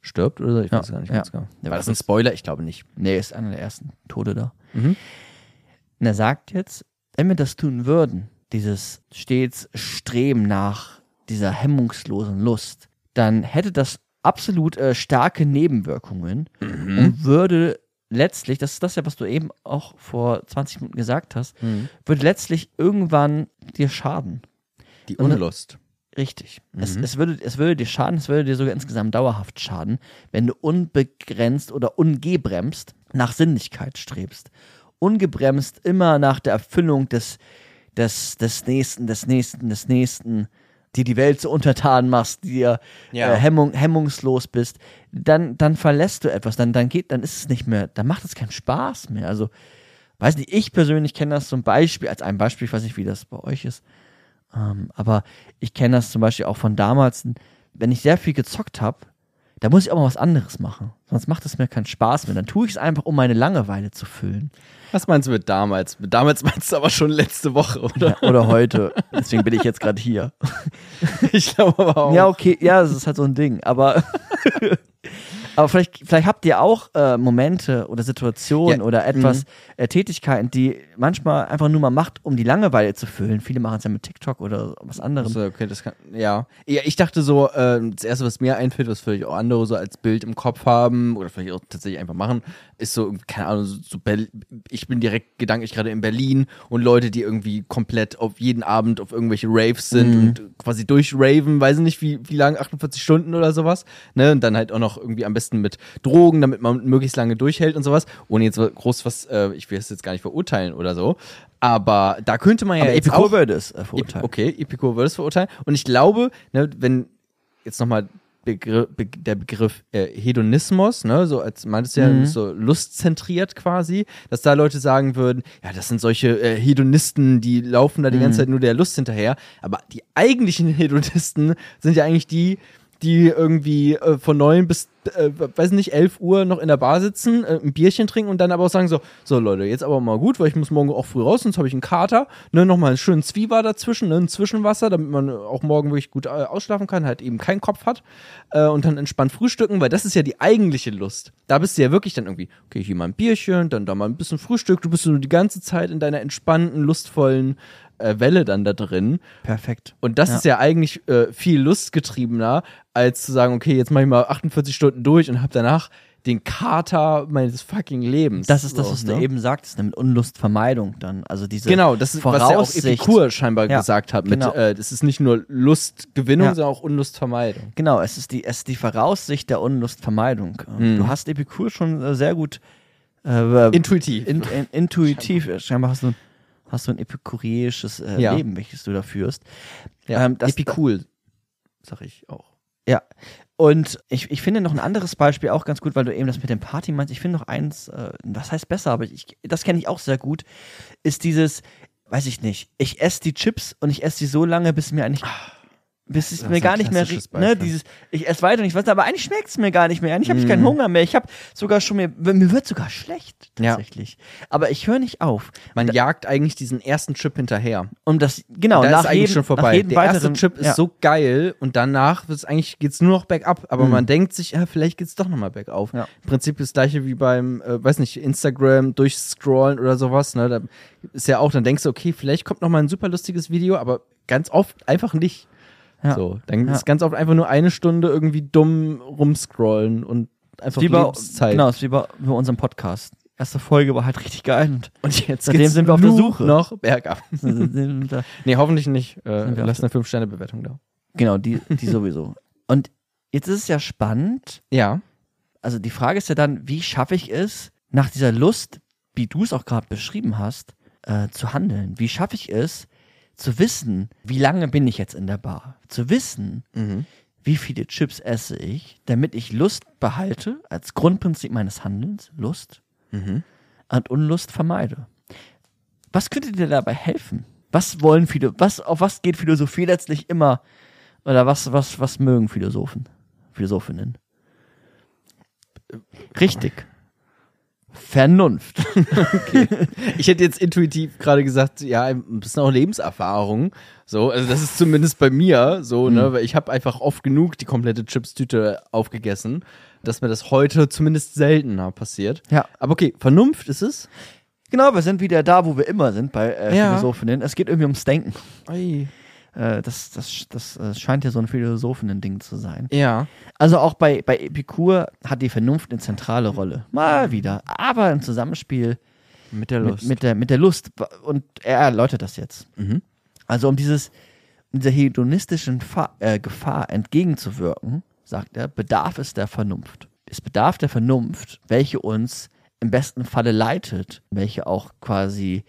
stirbt oder so. Ich Ja, weiß gar nicht ja. ganz genau. Ja, War das das ein Spoiler? Ich glaube nicht. Nee, ist einer der ersten Tode da. Mhm. Und er sagt jetzt, wenn wir das tun würden, dieses stets Streben nach dieser hemmungslosen Lust, dann hätte das absolut äh, starke Nebenwirkungen und würde letztlich, das ist das ja, was du eben auch vor 20 Minuten gesagt hast, würde letztlich irgendwann dir schaden. Die Und- Unlust. Richtig. Es, es, würde, es würde dir schaden, es würde dir sogar insgesamt dauerhaft schaden, wenn du unbegrenzt oder ungebremst nach Sinnlichkeit strebst. Ungebremst immer nach der Erfüllung des, des, des Nächsten, des Nächsten, des Nächsten, dir die Welt so untertan machst, dir Ja. äh, hemmung, hemmungslos bist, dann, dann verlässt du etwas, dann, dann geht, dann ist es nicht mehr, dann macht es keinen Spaß mehr. Also, weiß nicht, ich persönlich kenne das zum Beispiel, als ein Beispiel, ich weiß nicht, wie das bei euch ist, ähm, aber ich kenne das zum Beispiel auch von damals, wenn ich sehr viel gezockt habe, da muss ich auch mal was anderes machen. Sonst macht es mir keinen Spaß mehr. Dann tue ich es einfach, um meine Langeweile zu füllen. Was meinst du mit damals? Mit damals <laughs> meinst du aber schon letzte Woche, oder? Ja, oder heute. Deswegen bin ich jetzt gerade hier. <laughs> Ich glaube aber auch. Ja, okay, ja, das ist halt so ein Ding. Aber, <laughs> aber vielleicht, vielleicht habt ihr auch äh, Momente oder Situationen Ja, oder etwas, äh, Tätigkeiten, die manchmal einfach nur mal macht, um die Langeweile zu füllen. Viele machen es ja mit TikTok oder was anderem. So, okay, das kann, ja. ja. Ich dachte so, äh, das erste, was mir einfällt, was vielleicht auch andere so als Bild im Kopf haben oder vielleicht auch tatsächlich einfach machen, ist so, keine Ahnung, so, so ich bin direkt gedanklich gerade in Berlin und Leute, die irgendwie komplett auf jeden Abend auf irgendwelche Raves sind und quasi durchraven, weiß ich nicht, wie, wie lang, 48 Stunden oder sowas, ne, und dann halt auch noch irgendwie am besten besten mit Drogen, damit man möglichst lange durchhält und sowas. Ohne jetzt groß was, äh, ich will es jetzt gar nicht verurteilen oder so. Aber da könnte man ja Aber jetzt Epikur auch, würde es äh, verurteilen. Okay, Epikur würde es verurteilen. Und ich glaube, ne, wenn jetzt nochmal Begriff, Be der Begriff äh, Hedonismus, ne, so als meintest du ja, Mhm. so lustzentriert quasi, dass da Leute sagen würden, ja, das sind solche äh, Hedonisten, die laufen da die Mhm. ganze Zeit nur der Lust hinterher. Aber die eigentlichen <laughs> Hedonisten sind ja eigentlich die, die irgendwie äh, von neun bis, äh, weiß nicht, elf Uhr noch in der Bar sitzen, äh, ein Bierchen trinken und dann aber auch sagen so, so Leute, jetzt aber mal gut, weil ich muss morgen auch früh raus, sonst habe ich einen Kater, ne, nochmal einen schönen Zwieber dazwischen, ne, ein Zwischenwasser, damit man auch morgen wirklich gut äh, ausschlafen kann, halt eben keinen Kopf hat äh, und dann entspannt frühstücken, weil das ist ja die eigentliche Lust. Da bist du ja wirklich dann irgendwie, okay, hier mal ein Bierchen, dann da mal ein bisschen Frühstück, du bist so die ganze Zeit in deiner entspannten, lustvollen äh, Welle dann da drin. Perfekt. Und das Ja. ist ja eigentlich äh, viel lustgetriebener, als zu sagen, okay, jetzt mache ich mal 48 Stunden durch und habe danach den Kater meines fucking Lebens. Das ist das, So, was ne? du eben sagst, ne, mit Unlustvermeidung dann. Also diese Genau, das ist, was ja auch. Epikur scheinbar Ja, gesagt hat. Mit, genau. äh, das ist nicht nur Lustgewinnung, Ja. sondern auch Unlustvermeidung. Genau, es ist die, es ist die Voraussicht der Unlustvermeidung. Mhm. Du hast Epikur schon äh, sehr gut äh, Intuitiv. in, in, intuitiv. Scheinbar hast du, hast du ein epikureisches äh, Ja. Leben, welches du da führst. ja, ähm, das- Epikul, sag ich auch. Ja. Und ich, ich finde noch ein anderes Beispiel auch ganz gut, weil du eben das mit dem Party meinst. Ich finde noch eins, äh, was heißt besser, aber ich, das kenne ich auch sehr gut, ist dieses, weiß ich nicht, ich esse die Chips und ich esse sie so lange, bis mir eigentlich, bis es Das mir ist gar nicht mehr, ne, dieses, ich esse weiter und ich weiß, aber eigentlich schmeckt es mir gar nicht mehr, eigentlich habe ich keinen Mhm. Hunger mehr, ich habe sogar schon mir, mir wird sogar schlecht, Ja. tatsächlich. Aber ich höre nicht auf. Man jagt eigentlich diesen ersten Chip hinterher. Und das, genau, da nach ist eigentlich jedem, schon vorbei. Der erste weiteren, Chip ist ja. so geil und danach wird's eigentlich geht's nur noch bergab. Aber Mhm. man denkt sich, ja, vielleicht geht's doch nochmal bergauf. Ja. Im Prinzip das gleiche wie beim, äh, weiß nicht, Instagram durchscrollen oder sowas. Ne? Da ist ja auch, dann denkst du, okay, vielleicht kommt noch mal ein super lustiges Video, aber ganz oft einfach nicht. Ja. So, dann Ja. ist ganz oft einfach nur eine Stunde irgendwie dumm rumscrollen und einfach wie bei, Lebenszeit. genau, ist wie bei, bei unserem Podcast. Erste Folge war halt richtig geil und <laughs> Und jetzt Seitdem sind wir auf der Suche. noch bergab. <laughs> genau, <laughs> Nee, hoffentlich nicht. Äh, lass eine 5-Sterne-Bewertung da. die, die sowieso. Und jetzt ist es ja spannend. Ja. Also die Frage ist ja dann, wie schaffe ich es, nach dieser Lust, wie du es auch gerade beschrieben hast, äh, zu handeln? Wie schaffe ich es, zu wissen, wie lange bin ich jetzt in der Bar? Zu wissen, Mhm. wie viele Chips esse ich, damit ich Lust behalte, als Grundprinzip meines Handelns, Lust, Mhm. und Unlust vermeide. Was könnte dir dabei helfen? Was wollen viele, was, auf was geht Philosophie letztlich immer? Oder was, was, was mögen Philosophen, Philosophinnen? Richtig. Vernunft. <laughs> Ich hätte jetzt intuitiv gerade gesagt, ja, ein bisschen auch Lebenserfahrung. So, also das ist zumindest bei mir so, Mhm. ne, weil ich habe einfach oft genug die komplette Chips-Tüte aufgegessen, dass mir das heute zumindest seltener passiert. Ja. Aber okay, Vernunft ist es. Genau, wir sind wieder da, wo wir immer sind bei äh, Ja. Philosophinnen. Es geht irgendwie ums Denken. Ei. Äh, das, das, das äh, scheint ja so ein Philosophinnen-Ding zu sein. Ja. Also auch bei, bei Epikur hat die Vernunft eine zentrale Rolle. Mal wieder. Aber im Zusammenspiel Mit der mit, Lust. mit, der, mit der Lust. Und er erläutert das jetzt. Mhm. Also um dieses, um dieser hedonistischen Fa äh, Gefahr entgegenzuwirken, sagt er, bedarf es der Vernunft. Es bedarf der Vernunft, welche uns im besten Falle leitet, welche auch quasi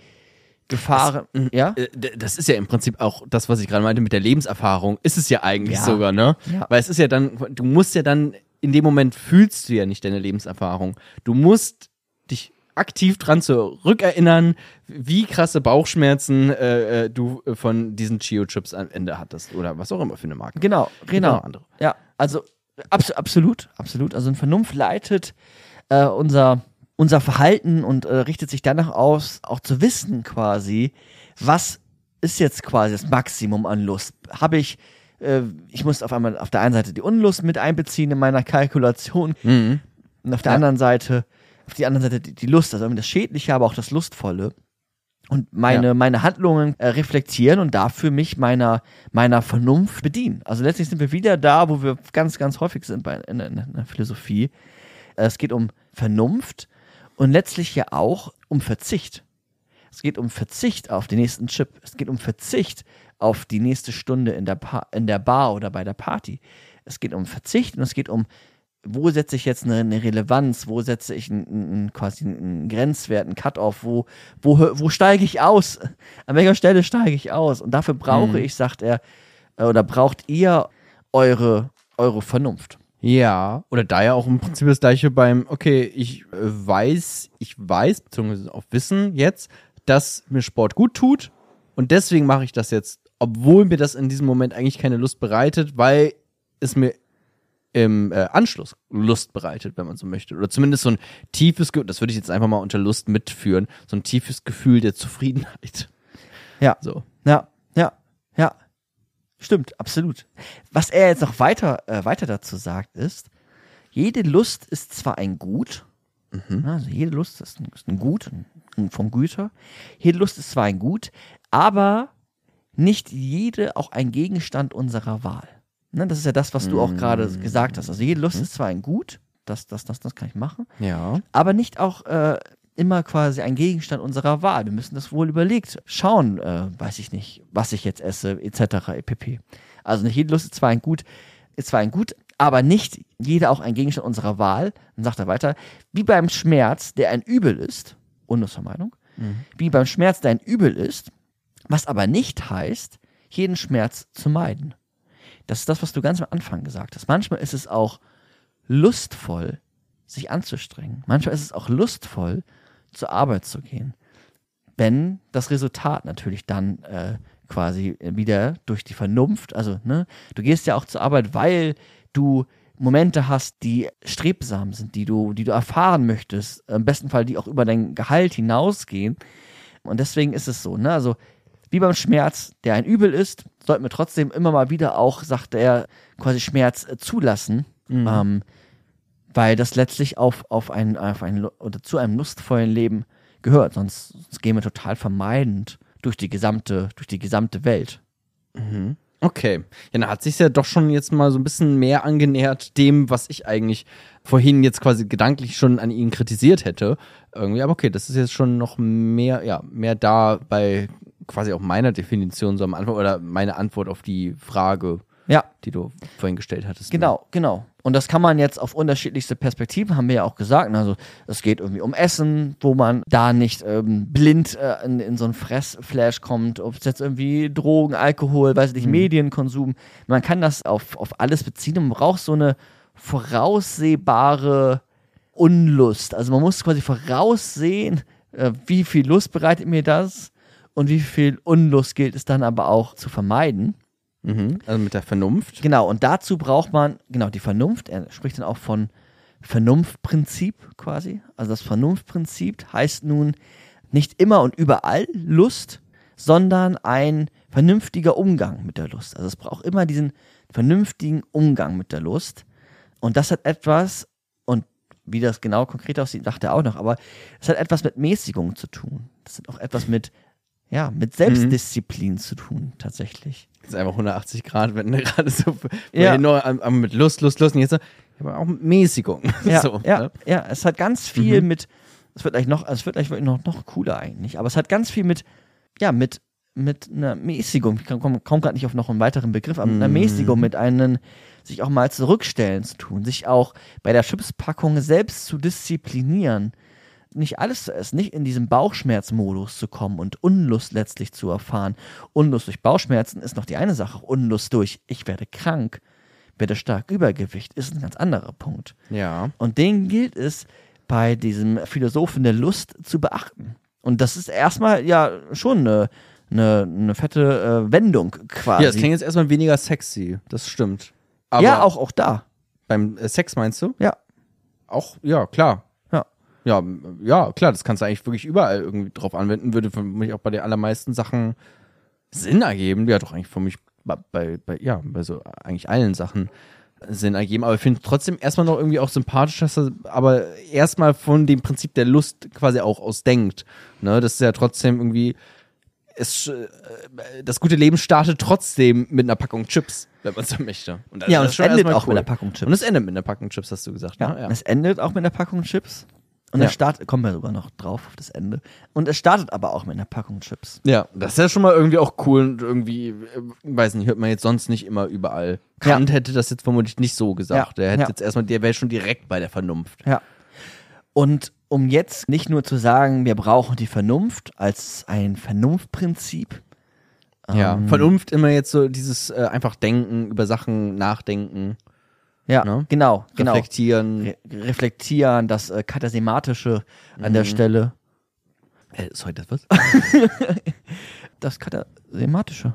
Gefahren, ja? Äh, Das ist ja im Prinzip auch das, was ich gerade meinte mit der Lebenserfahrung. Ist es ja eigentlich Ja. sogar, ne? Ja. Weil es ist ja dann, du musst ja dann, in dem Moment fühlst du ja nicht deine Lebenserfahrung. Du musst dich aktiv dran zurückerinnern, wie krasse Bauchschmerzen äh, äh, du äh, von diesen Chio-Chips am Ende hattest. Oder was auch immer für eine Marke. Genau, genau. andere. Ja, also abs absolut, absolut. Also eine Vernunft leitet äh, unser, unser Verhalten und äh, richtet sich danach aus, auch zu wissen quasi, was ist jetzt quasi das Maximum an Lust. Habe ich, äh, ich muss auf einmal auf der einen Seite die Unlust mit einbeziehen in meiner Kalkulation Mhm. und auf der Ja. anderen Seite, auf die andere Seite die, die Lust, also irgendwie das Schädliche, aber auch das Lustvolle. Und meine, Ja. meine Handlungen äh, reflektieren und dafür mich meiner, meiner Vernunft bedienen. Also letztlich sind wir wieder da, wo wir ganz, ganz häufig sind bei, in, in, in der Philosophie. Äh, Es geht um Vernunft und letztlich ja auch um Verzicht. Es geht um Verzicht auf den nächsten Chip. Es geht um Verzicht auf die nächste Stunde in der, pa in der Bar oder bei der Party. Es geht um Verzicht und es geht um wo setze ich jetzt eine, eine Relevanz, wo setze ich einen, einen, quasi einen Grenzwert, einen Cut-off, wo, wo, wo steige ich aus? An welcher Stelle steige ich aus? Und dafür brauche Mhm. ich, sagt er, äh, oder braucht ihr eure, eure Vernunft. Ja, oder da ja auch im Prinzip das gleiche beim, okay, ich äh, weiß, ich weiß, beziehungsweise auch wissen jetzt, dass mir Sport gut tut und deswegen mache ich das jetzt, obwohl mir das in diesem Moment eigentlich keine Lust bereitet, weil es mir im äh, Anschluss Lust bereitet, wenn man so möchte. Oder zumindest so ein tiefes, Ge das würde ich jetzt einfach mal unter Lust mitführen, so ein tiefes Gefühl der Zufriedenheit. Ja. So. Ja, ja, ja. Stimmt, absolut. Was er jetzt noch weiter, äh, weiter dazu sagt, ist, jede Lust ist zwar ein Gut, also jede Lust ist ein, ist ein Gut ein, vom Güter, jede Lust ist zwar ein Gut, aber nicht jede auch ein Gegenstand unserer Wahl. Ne, das ist ja das, was du auch gerade gesagt hast. Also jede Lust ist zwar ein Gut, das, das, das, das kann ich machen, Ja. aber nicht auch äh, immer quasi ein Gegenstand unserer Wahl. Wir müssen das wohl überlegt schauen, äh, weiß ich nicht, was ich jetzt esse, etc. pp. Also nicht jede Lust ist zwar ein Gut, ist zwar ein Gut, aber nicht jeder auch ein Gegenstand unserer Wahl. Dann sagt er weiter, wie beim Schmerz, der ein Übel ist, Unlustvermeidung, wie beim Schmerz, der ein Übel ist, was aber nicht heißt, jeden Schmerz zu meiden. Das ist das, was du ganz am Anfang gesagt hast. Manchmal ist es auch lustvoll, sich anzustrengen. Manchmal ist es auch lustvoll, zur Arbeit zu gehen. Wenn das Resultat natürlich dann äh, quasi wieder durch die Vernunft, also ne, du gehst ja auch zur Arbeit, weil du Momente hast, die strebsam sind, die du, die du erfahren möchtest, im besten Fall die auch über dein Gehalt hinausgehen. Und deswegen ist es so, ne? Also wie beim Schmerz, der ein Übel ist, sollten wir trotzdem immer mal wieder auch, sagt er, quasi Schmerz äh, zulassen, ähm, weil das letztlich auf, auf ein, auf ein, oder zu einem lustvollen Leben gehört. Sonst, sonst gehen wir total vermeidend durch die gesamte, durch die gesamte Welt. Okay. Ja, dann hat sich ja doch schon jetzt mal so ein bisschen mehr angenähert dem, was ich eigentlich vorhin jetzt quasi gedanklich schon an ihn kritisiert hätte. Irgendwie, aber okay, das ist jetzt schon noch mehr, ja, mehr da bei quasi auch meiner Definition so am Anfang oder meine Antwort auf die Frage, Ja, die du vorhin gestellt hattest. Genau, genau. Und das kann man jetzt auf unterschiedlichste Perspektiven, haben wir ja auch gesagt. Also es geht irgendwie um Essen, wo man da nicht ähm, blind äh, in, in so einen Fressflash kommt, ob es jetzt irgendwie Drogen, Alkohol, weiß ich nicht, Medienkonsum. Man kann das auf, auf alles beziehen und man braucht so eine voraussehbare Unlust. Also man muss quasi voraussehen, äh, wie viel Lust bereitet mir das und wie viel Unlust gilt es dann aber auch zu vermeiden. Mhm. Also mit der Vernunft. Genau, und dazu braucht man, genau, die Vernunft. Er spricht dann auch von Vernunftprinzip quasi. Also das Vernunftprinzip heißt nun nicht immer und überall Lust, sondern ein vernünftiger Umgang mit der Lust. Also es braucht immer diesen vernünftigen Umgang mit der Lust. Und das hat etwas, und wie das genau konkret aussieht, sagt er auch noch, aber es hat etwas mit Mäßigung zu tun. Das hat auch etwas mit, ja, mit Selbstdisziplin zu tun, tatsächlich. Das ist einfach 180 Grad, wenn du <laughs> gerade so Ja. nur am- am- mit Lust, Lust, Lust und jetzt so, aber auch mit Mäßigung. <laughs> Ja, so, ja, ne? ja, es hat ganz viel mit, es wird gleich noch, es wird gleich noch, noch cooler eigentlich, aber es hat ganz viel mit, ja, mit, mit einer Mäßigung, ich komme komm gerade nicht auf noch einen weiteren Begriff, aber mit einer Mäßigung, mit einem, sich auch mal zurückstellen zu tun, sich auch bei der Chipspackung selbst zu disziplinieren, nicht alles zu essen, nicht in diesem Bauchschmerzmodus zu kommen und Unlust letztlich zu erfahren. Unlust durch Bauchschmerzen ist noch die eine Sache, Unlust durch, ich werde krank, werde stark Übergewicht, ist ein ganz anderer Punkt. Ja. Und den gilt es bei diesem Philosophen der Lust zu beachten. Und das ist erstmal ja schon eine, eine, eine fette äh, Wendung quasi. Ja, das klingt jetzt erstmal weniger sexy, das stimmt. Aber ja, auch, auch da. beim äh, Sex meinst du? Ja. Auch, ja, klar. Ja. Ja, ja, klar, das kannst du eigentlich wirklich überall irgendwie drauf anwenden, würde für mich auch bei den allermeisten Sachen Sinn ergeben. Ja, doch eigentlich für mich bei, bei, ja, bei so eigentlich allen Sachen Sinn ergeben. Aber ich finde trotzdem erstmal noch irgendwie auch sympathisch, dass er aber erstmal von dem Prinzip der Lust quasi auch ausdenkt. Ne, das ist ja trotzdem irgendwie es, äh, das gute Leben startet trotzdem mit einer Packung Chips, wenn man so möchte. Und Ja, und es schon endet auch mit einer Packung Chips. Und es endet mit einer Packung Chips, hast du gesagt. Ja, ne? Es endet auch mit einer Packung Chips. Und Ja. es startet, kommen wir sogar noch drauf auf das Ende. Und es startet aber auch mit einer Packung Chips. Ja, das ist ja schon mal irgendwie auch cool und irgendwie, äh, weiß nicht, hört man jetzt sonst nicht immer überall. Kant hätte das jetzt vermutlich nicht so gesagt. Ja, Der hätte ja. jetzt erstmal, der wäre schon direkt bei der Vernunft. Ja. Und um jetzt nicht nur zu sagen, wir brauchen die Vernunft als ein Vernunftprinzip. Ja, ähm, Vernunft immer jetzt so dieses äh, einfach denken, über Sachen nachdenken, Ja, Ne? genau, genau. reflektieren. Re reflektieren, das äh, Katasematische an der Stelle. Äh, ist heute was? <laughs> Das Katasematische.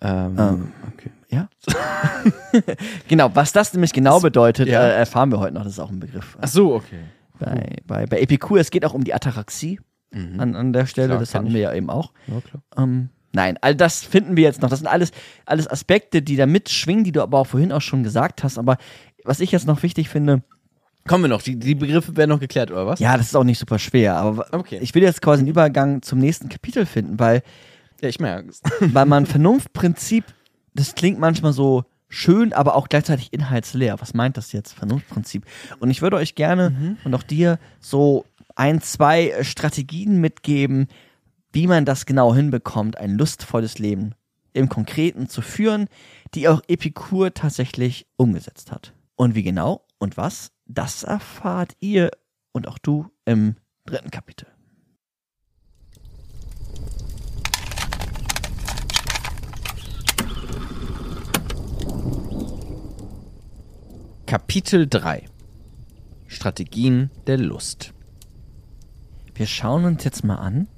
ähm, Ähm, okay. Ja. <laughs> genau, was das nämlich genau bedeutet, ja. äh, erfahren wir heute noch. Das ist auch ein Begriff. Ach so, okay. Bei, bei, bei Epikur, es geht auch um die Ataraxie an, an der Stelle. Klar, das hatten wir ja eben auch. Ja, klar. Ähm, nein, all das finden wir jetzt noch. Das sind alles, alles Aspekte, die da mitschwingen, die du aber auch vorhin auch schon gesagt hast. Aber was ich jetzt noch wichtig finde, Kommen wir noch, die, die Begriffe werden noch geklärt, oder was? ja, das ist auch nicht super schwer, aber Okay. ich will jetzt quasi einen Übergang zum nächsten Kapitel finden, weil, Ja, ich merke es. <laughs> weil man Vernunftprinzip, das klingt manchmal so schön, aber auch gleichzeitig inhaltsleer. Was meint das jetzt, Vernunftprinzip? Und ich würde euch gerne und auch dir so ein, zwei Strategien mitgeben, wie man das genau hinbekommt, ein lustvolles Leben im Konkreten zu führen, die auch Epikur tatsächlich umgesetzt hat. Und wie genau und was, das erfahrt ihr und auch du im dritten Kapitel. Kapitel 3 Strategien der Lust. Wir schauen uns jetzt mal an,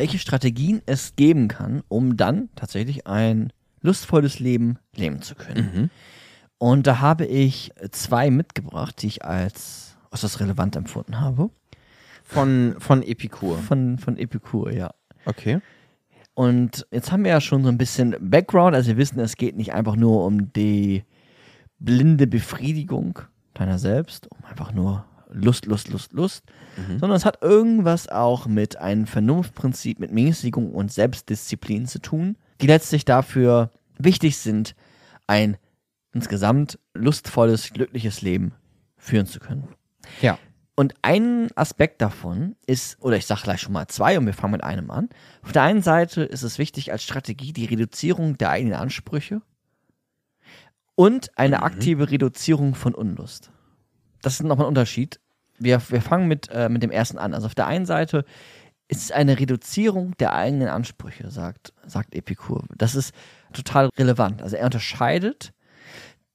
welche Strategien es geben kann, um dann tatsächlich ein lustvolles Leben leben zu können. Und da habe ich zwei mitgebracht, die ich als äußerst relevant empfunden habe. Von, von Epikur. Von, von Epikur, ja. Okay. Und jetzt haben wir ja schon so ein bisschen Background, also wir wissen, es geht nicht einfach nur um die blinde Befriedigung deiner selbst, um einfach nur Lust, Lust, Lust, Lust, sondern es hat irgendwas auch mit einem Vernunftprinzip, mit Mäßigung und Selbstdisziplin zu tun, die letztlich dafür wichtig sind, ein insgesamt lustvolles, glückliches Leben führen zu können. Ja. Und ein Aspekt davon ist, oder ich sage gleich schon mal zwei und wir fangen mit einem an. Auf der einen Seite ist es wichtig als Strategie die Reduzierung der eigenen Ansprüche und eine aktive Reduzierung von Unlust. Das ist nochmal ein Unterschied. Wir, wir fangen mit, äh, mit dem ersten an. Also auf der einen Seite ist es eine Reduzierung der eigenen Ansprüche, sagt, sagt Epikur. Das ist total relevant. Also er unterscheidet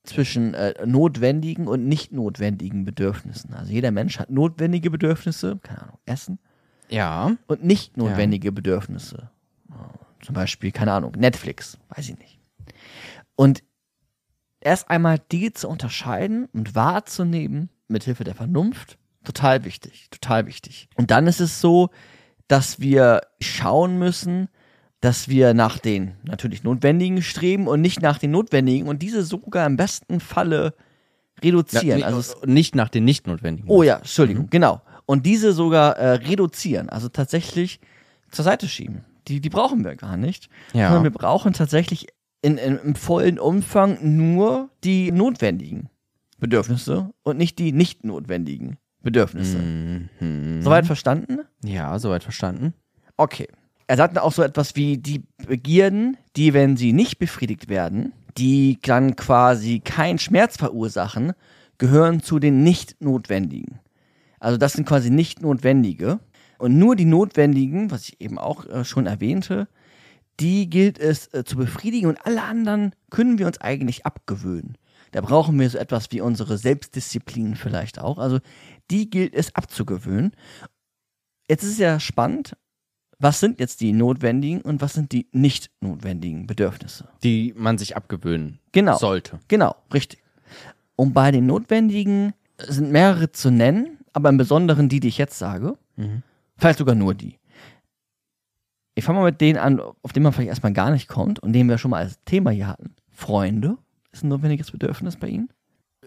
zwischen äh, notwendigen und nicht notwendigen Bedürfnissen. Also jeder Mensch hat notwendige Bedürfnisse, keine Ahnung, Essen, Ja. und nicht notwendige Bedürfnisse. Äh, Zum Beispiel, keine Ahnung, Netflix, weiß ich nicht. Und erst einmal die zu unterscheiden und wahrzunehmen, mit Hilfe der Vernunft, total wichtig, total wichtig. Und dann ist es so, dass wir schauen müssen, dass wir nach den natürlich Notwendigen streben und nicht nach den Notwendigen und diese sogar im besten Falle reduzieren. Ja, also nicht nach den nicht notwendigen. Oh ja, Entschuldigung, genau. Und diese sogar äh, reduzieren, also tatsächlich zur Seite schieben. Die, die brauchen wir gar nicht. Ja. Sondern wir brauchen tatsächlich in, in, im vollen Umfang nur die notwendigen Bedürfnisse und nicht die nicht notwendigen Bedürfnisse. Mhm. Soweit verstanden? Ja, soweit verstanden. Okay. Er sagt auch so etwas wie die Begierden, die, wenn sie nicht befriedigt werden, die dann quasi keinen Schmerz verursachen, gehören zu den nicht notwendigen. Also das sind quasi nicht notwendige. Und nur die notwendigen, was ich eben auch äh, schon erwähnte, die gilt es äh, zu befriedigen und alle anderen können wir uns eigentlich abgewöhnen. Da brauchen wir so etwas wie unsere Selbstdisziplin vielleicht auch. Also die gilt es abzugewöhnen. Jetzt ist es ja spannend, was sind jetzt die notwendigen und was sind die nicht notwendigen Bedürfnisse? Die man sich abgewöhnen Genau. sollte. Genau, richtig. Und bei den notwendigen sind mehrere zu nennen, aber im Besonderen die, die ich jetzt sage. Vielleicht sogar nur die. Ich fange mal mit denen an, auf denen man vielleicht erstmal gar nicht kommt und den wir schon mal als Thema hier hatten. Freunde ist ein notwendiges Bedürfnis bei Ihnen.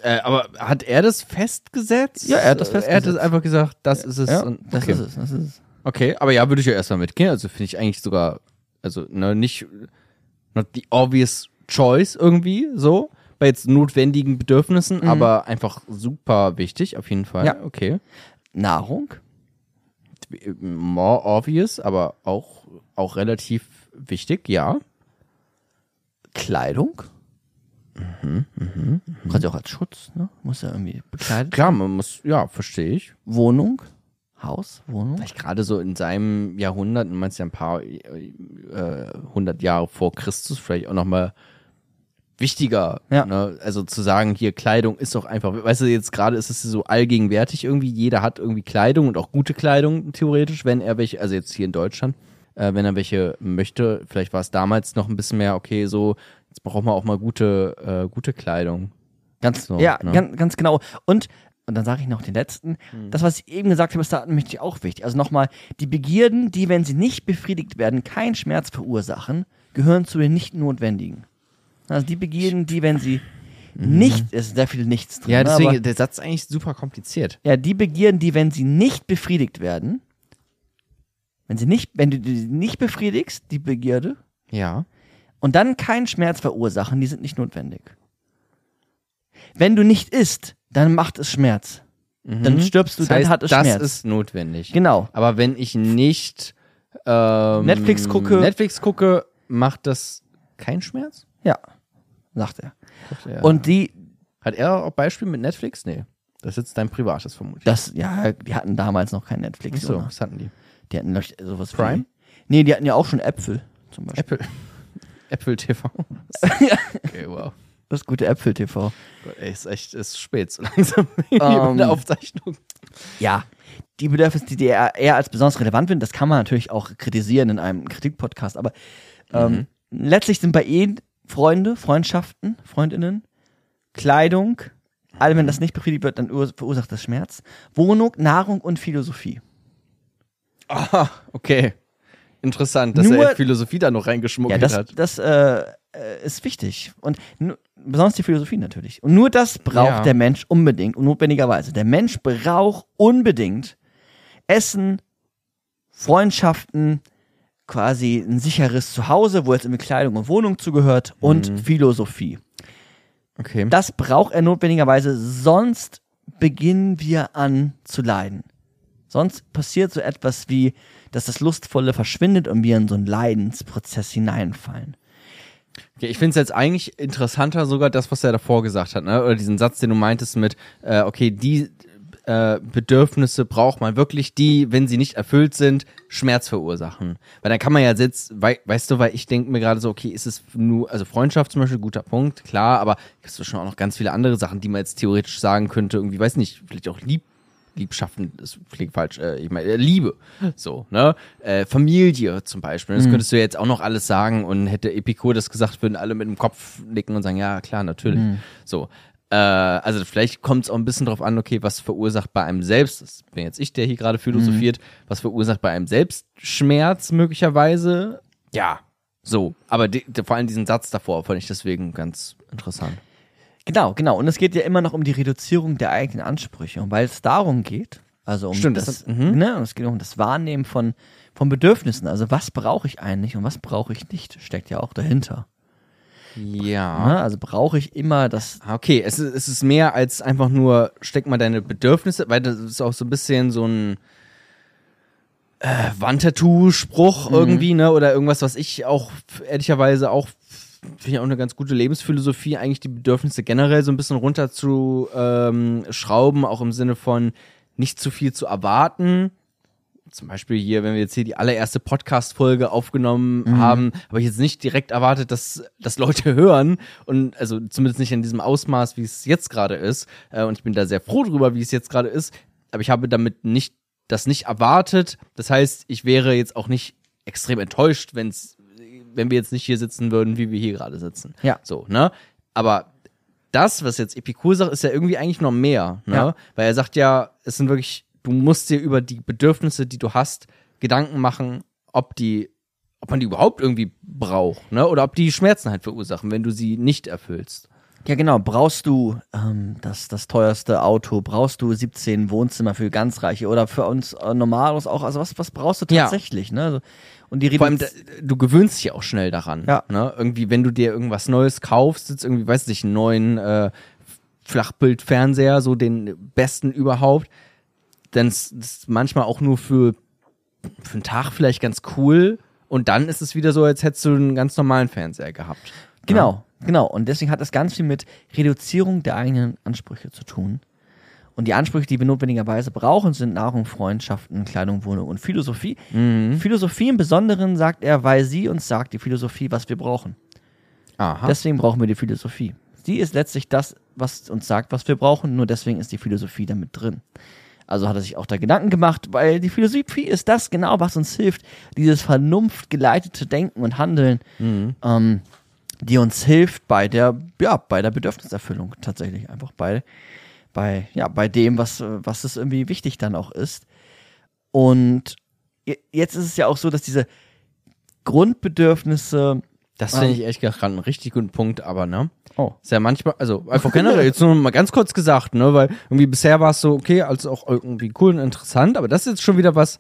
Äh, aber hat er das festgesetzt? Ja, er hat das Er hat festgesetzt. es einfach gesagt, das ist es. Ja, und, das okay. ist es. Das ist es. Okay, aber ja, würde ich ja erstmal mitgehen. Also finde ich eigentlich sogar, also ne, nicht not the obvious choice irgendwie so. bei jetzt notwendigen Bedürfnissen, aber einfach super wichtig, auf jeden Fall. Ja. Okay. Nahrung, More obvious, aber auch, auch relativ wichtig, ja. Kleidung. Mhm, mhm, Quasi auch als Schutz, ne? Muss ja irgendwie bekleidet. Klar, man muss, ja, verstehe ich. Wohnung, Haus, Wohnung. Vielleicht gerade so in seinem Jahrhundert, du meinst ja ein paar äh, hundert Jahre vor Christus, vielleicht auch nochmal wichtiger. Ja. Ne? Also zu sagen, hier Kleidung ist doch einfach, weißt du, jetzt gerade ist es so allgegenwärtig irgendwie, jeder hat irgendwie Kleidung und auch gute Kleidung theoretisch, wenn er welche, also jetzt hier in Deutschland, äh, wenn er welche möchte. Vielleicht war es damals noch ein bisschen mehr, okay, so, jetzt braucht man auch mal gute, äh, gute Kleidung. Ganz, So, ja, ne? ganz, ganz genau. Und, und dann sage ich noch den letzten. Das, was ich eben gesagt habe, ist da nämlich auch wichtig. Also nochmal, die Begierden, die, wenn sie nicht befriedigt werden, keinen Schmerz verursachen, gehören zu den nicht notwendigen. Also die Begierden, die, wenn sie nicht, es ist sehr viel Nichts drin. Ja, ne, deswegen, aber, der Satz ist eigentlich super kompliziert. ja, die Begierden, die, wenn sie nicht befriedigt werden, wenn sie nicht, wenn du die nicht befriedigst, die Begierde, Ja. Und dann keinen Schmerz verursachen, die sind nicht notwendig. Wenn du nicht isst, dann macht es Schmerz. Dann stirbst du, Mhm. Das heißt, dann hat es das Schmerz. ist notwendig. genau. Aber wenn ich nicht ähm, Netflix gucke- Netflix gucke, macht das keinen Schmerz? Ja, sagt er. Ja. Und die, hat er auch Beispiel mit Netflix? Nee. Das ist jetzt dein privates vermutlich. das, ja, die hatten damals noch kein Netflix. so, Jonas. was hatten die? Die hatten sowas Prime? Wie, nee, die hatten ja auch schon Äpfel, zum Beispiel. Apple. Apple TV. <laughs> okay, wow. Das gute Äpfel TV. Gott, ey, ist echt, ist spät so <laughs> langsam in Ähm, der Aufzeichnung. Ja, die Bedürfnisse, die dir eher als besonders relevant sind, das kann man natürlich auch kritisieren in einem Kritikpodcast, aber ähm, letztlich sind bei ihnen Freunde, Freundschaften, Freundinnen, Kleidung, all wenn das nicht befriedigt wird, dann ur- verursacht das Schmerz, Wohnung, Nahrung und Philosophie. Ah, okay. Interessant, dass Nur- er Philosophie da noch reingeschmuggelt Ja, das, hat. das äh, äh, ist wichtig. Und besonders die Philosophie natürlich. Und nur das braucht Ja. der Mensch unbedingt und notwendigerweise. Der Mensch braucht unbedingt Essen, Freundschaften, quasi ein sicheres Zuhause, wo jetzt irgendwie Kleidung und Wohnung zugehört und Mhm. Philosophie. Okay. Das braucht er notwendigerweise, sonst beginnen wir an zu leiden. Sonst passiert so etwas wie, dass das Lustvolle verschwindet und wir in so einen Leidensprozess hineinfallen. Okay, ich finde es jetzt eigentlich interessanter sogar das, was er davor gesagt hat, ne? Oder diesen Satz, den du meintest mit, äh, okay, die äh, Bedürfnisse braucht man wirklich, die, wenn sie nicht erfüllt sind, Schmerz verursachen. Weil dann kann man ja jetzt, wei weißt du, weil ich denke mir gerade so, okay, ist es nur, also Freundschaft zum Beispiel, guter Punkt, klar, aber gibt es schon auch noch ganz viele andere Sachen, die man jetzt theoretisch sagen könnte, irgendwie, weiß nicht, vielleicht auch lieb Liebschaften ist vielleicht falsch, äh, ich meine, äh, Liebe, so, ne? Äh, Familie zum Beispiel, das könntest du ja jetzt auch noch alles sagen und hätte Epikur das gesagt, würden alle mit dem Kopf nicken und sagen, ja, klar, natürlich. So. Äh, also vielleicht kommt es auch ein bisschen drauf an, okay, was verursacht bei einem selbst, das bin jetzt ich, der hier gerade philosophiert, was verursacht bei einem selbst Schmerz möglicherweise? Ja, so. Aber die, vor allem diesen Satz davor fand ich deswegen ganz interessant. Genau, genau. Und es geht ja immer noch um die Reduzierung der eigenen Ansprüche. Und weil es darum geht, also um Stimmt, das, das mhm. ne, es geht um das Wahrnehmen von, von Bedürfnissen. Also was brauche ich eigentlich und was brauche ich nicht, steckt ja auch dahinter. Ja. Ne? Also brauche ich immer das, Ah, Okay, es ist, es ist mehr als einfach nur, steck mal deine Bedürfnisse, weil das ist auch so ein bisschen so ein äh, Wandtattoo-Spruch irgendwie, ne? Oder irgendwas, was ich auch ehrlicherweise auch finde ich auch eine ganz gute Lebensphilosophie, eigentlich die Bedürfnisse generell so ein bisschen runter zu ähm, schrauben, auch im Sinne von nicht zu viel zu erwarten. Zum Beispiel hier, wenn wir jetzt hier die allererste Podcast-Folge aufgenommen haben, habe ich jetzt nicht direkt erwartet, dass, dass Leute <laughs> hören und also zumindest nicht in diesem Ausmaß, wie es jetzt gerade ist. Äh, und ich bin da sehr froh drüber, wie es jetzt gerade ist. Aber ich habe damit nicht das nicht erwartet. Das heißt, ich wäre jetzt auch nicht extrem enttäuscht, wenn's, wenn wir jetzt nicht hier sitzen würden, wie wir hier gerade sitzen. Ja. So, ne? Aber das, was jetzt Epikur sagt, ist ja irgendwie eigentlich noch mehr, ne? Ja. Weil er sagt ja, es sind wirklich, du musst dir über die Bedürfnisse, die du hast, Gedanken machen, ob die, ob man die überhaupt irgendwie braucht, ne? Oder ob die Schmerzen halt verursachen, wenn du sie nicht erfüllst. Ja, genau. Brauchst du ähm, das, das teuerste Auto? Brauchst du 17 Wohnzimmer für ganz Reiche oder für uns äh, Normalos auch? Also was, was brauchst du Ja. tatsächlich? Ne? Also, und die Vor allem, du gewöhnst dich auch schnell daran. Ja. Ne? Irgendwie, wenn du dir irgendwas Neues kaufst, jetzt irgendwie, weiß nicht, einen neuen äh, Flachbildfernseher, so den besten überhaupt, dann ist das manchmal auch nur für, für einen Tag vielleicht ganz cool. Und dann ist es wieder so, als hättest du einen ganz normalen Fernseher gehabt. Genau, genau. Und deswegen hat das ganz viel mit Reduzierung der eigenen Ansprüche zu tun. Und die Ansprüche, die wir notwendigerweise brauchen, sind Nahrung, Freundschaften, Kleidung, Wohnung und Philosophie. Philosophie im Besonderen sagt er, weil sie uns sagt, die Philosophie, was wir brauchen. Aha. Deswegen brauchen wir die Philosophie. Sie ist letztlich das, was uns sagt, was wir brauchen, nur deswegen ist die Philosophie damit drin. Also hat er sich auch da Gedanken gemacht, weil die Philosophie ist das genau, was uns hilft, dieses vernunftgeleitete Denken und Handeln, ähm, die uns hilft bei der, ja, bei der Bedürfniserfüllung tatsächlich einfach bei, bei, ja, bei dem, was, was es irgendwie wichtig dann auch ist. Und je- jetzt ist es ja auch so, dass diese Grundbedürfnisse, das ähm, finde ich echt gerade einen richtig guten Punkt, aber ne? oh, Ist ja manchmal, also <laughs> einfach generell, jetzt nur mal ganz kurz gesagt, ne, weil irgendwie bisher war es so, okay, also auch irgendwie cool und interessant, aber das ist jetzt schon wieder was,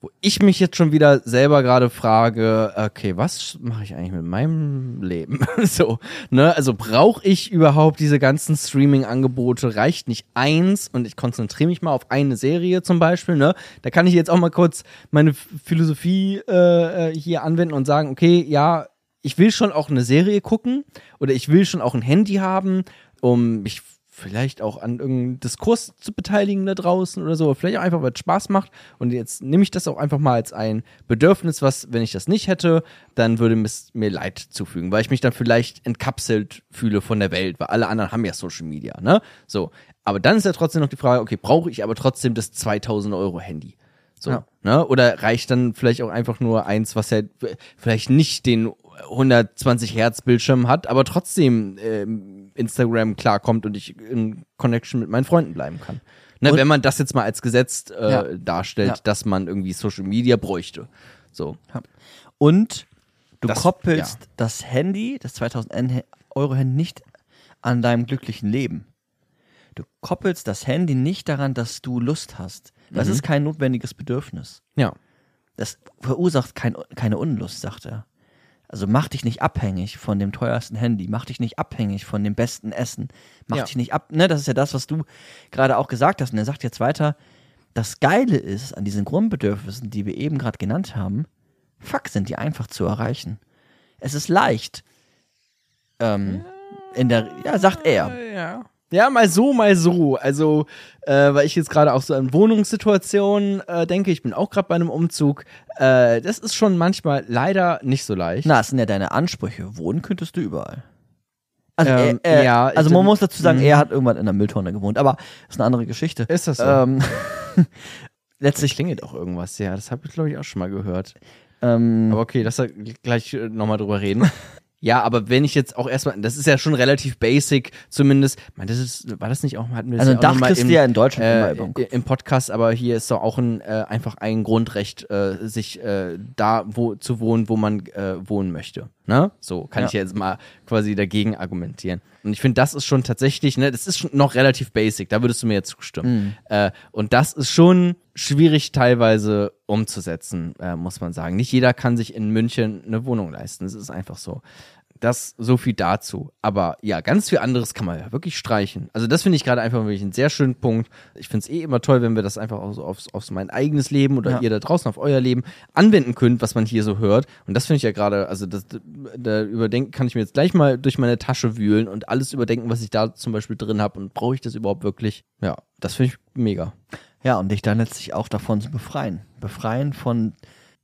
wo ich mich jetzt schon wieder selber gerade frage, okay, was mache ich eigentlich mit meinem Leben? <laughs> so, ne, also brauche ich überhaupt diese ganzen Streaming-Angebote? Reicht nicht eins und ich konzentriere mich mal auf eine Serie zum Beispiel, ne? Da kann ich jetzt auch mal kurz meine Philosophie äh, äh, hier anwenden und sagen, okay, ja, ich will schon auch eine Serie gucken oder ich will schon auch ein Handy haben, um mich vielleicht auch an irgendeinem Diskurs zu beteiligen da draußen oder so, vielleicht auch einfach, weil es Spaß macht. Und jetzt nehme ich das auch einfach mal als ein Bedürfnis, was, wenn ich das nicht hätte, dann würde es mir Leid zufügen, weil ich mich dann vielleicht entkapselt fühle von der Welt, weil alle anderen haben ja Social Media, ne? So. Aber dann ist ja trotzdem noch die Frage, okay, brauche ich aber trotzdem das 2000 Euro Handy? So, Ja. ne? Oder reicht dann vielleicht auch einfach nur eins, was ja vielleicht nicht den 120 Hertz Bildschirm hat, aber trotzdem ähm, Instagram klarkommt und ich in Connection mit meinen Freunden bleiben kann. Ne, Und- wenn man das jetzt mal als Gesetz äh, Ja. darstellt, Ja. dass man irgendwie Social Media bräuchte. So. Und du Das- koppelst ja. das Handy, das 2000 N- Euro Handy nicht an deinem glücklichen Leben. Du koppelst das Handy nicht daran, dass du Lust hast. Das Mhm. ist kein notwendiges Bedürfnis. Ja. Das verursacht kein, keine Unlust, sagt er. Also mach dich nicht abhängig von dem teuersten Handy, mach dich nicht abhängig von dem besten Essen, mach Ja. dich nicht ab, ne, das ist ja das, was du gerade auch gesagt hast. Und er sagt jetzt weiter, das Geile ist an diesen Grundbedürfnissen, die wir eben gerade genannt haben, fuck, sind die einfach zu erreichen. Es ist leicht. Ähm, in der, ja, sagt er. Ja. Ja, mal so, mal so. Also, äh, weil ich jetzt gerade auch so an Wohnungssituationen äh, denke, ich bin auch gerade bei einem Umzug. Äh, das ist schon manchmal leider nicht so leicht. Na, es sind ja deine Ansprüche. Wohnen könntest du überall. Also, Ähm, er, er, ja, also man muss dazu sagen, Mhm. er hat irgendwann in einer Mülltonne gewohnt, aber das ist eine andere Geschichte. Ist das so? Ähm, <laughs> Letztlich letztlich, klingelt auch irgendwas, ja. Das habe ich, glaube ich, auch schon mal gehört. ähm, Aber okay, lass da gleich äh, nochmal drüber reden. <laughs> ja, aber wenn ich jetzt auch erstmal, das ist ja schon relativ basic, zumindest. Meine, das ist, war das nicht auch, hatten wir das also ja ein noch Dach kriegst im, du ja in Deutschland immer äh, über den i- im Podcast, aber hier ist doch auch ein, äh, einfach ein Grundrecht, äh, sich äh, da wo, zu wohnen, wo man äh, wohnen möchte. Ne? So kann Ja. ich jetzt mal quasi dagegen argumentieren. Und ich finde, das ist schon tatsächlich, ne, das ist schon noch relativ basic, da würdest du mir jetzt zustimmen. Äh, und das ist schon schwierig teilweise umzusetzen, äh, muss man sagen. Nicht jeder kann sich in München eine Wohnung leisten. Das ist einfach so. Das so viel dazu. Aber ja, ganz viel anderes kann man ja wirklich streichen. Also das finde ich gerade einfach wirklich einen sehr schönen Punkt. Ich finde es eh immer toll, wenn wir das einfach auch so aufs, aufs mein eigenes Leben oder Ja. ihr da draußen auf euer Leben anwenden könnt, was man hier so hört. Und das finde ich ja gerade, also das, da überdenken kann ich mir jetzt gleich mal durch meine Tasche wühlen und alles überdenken, was ich da zum Beispiel drin habe und brauche ich das überhaupt wirklich? Ja, das finde ich mega. Ja, und dich dann letztlich auch davon zu befreien. Befreien von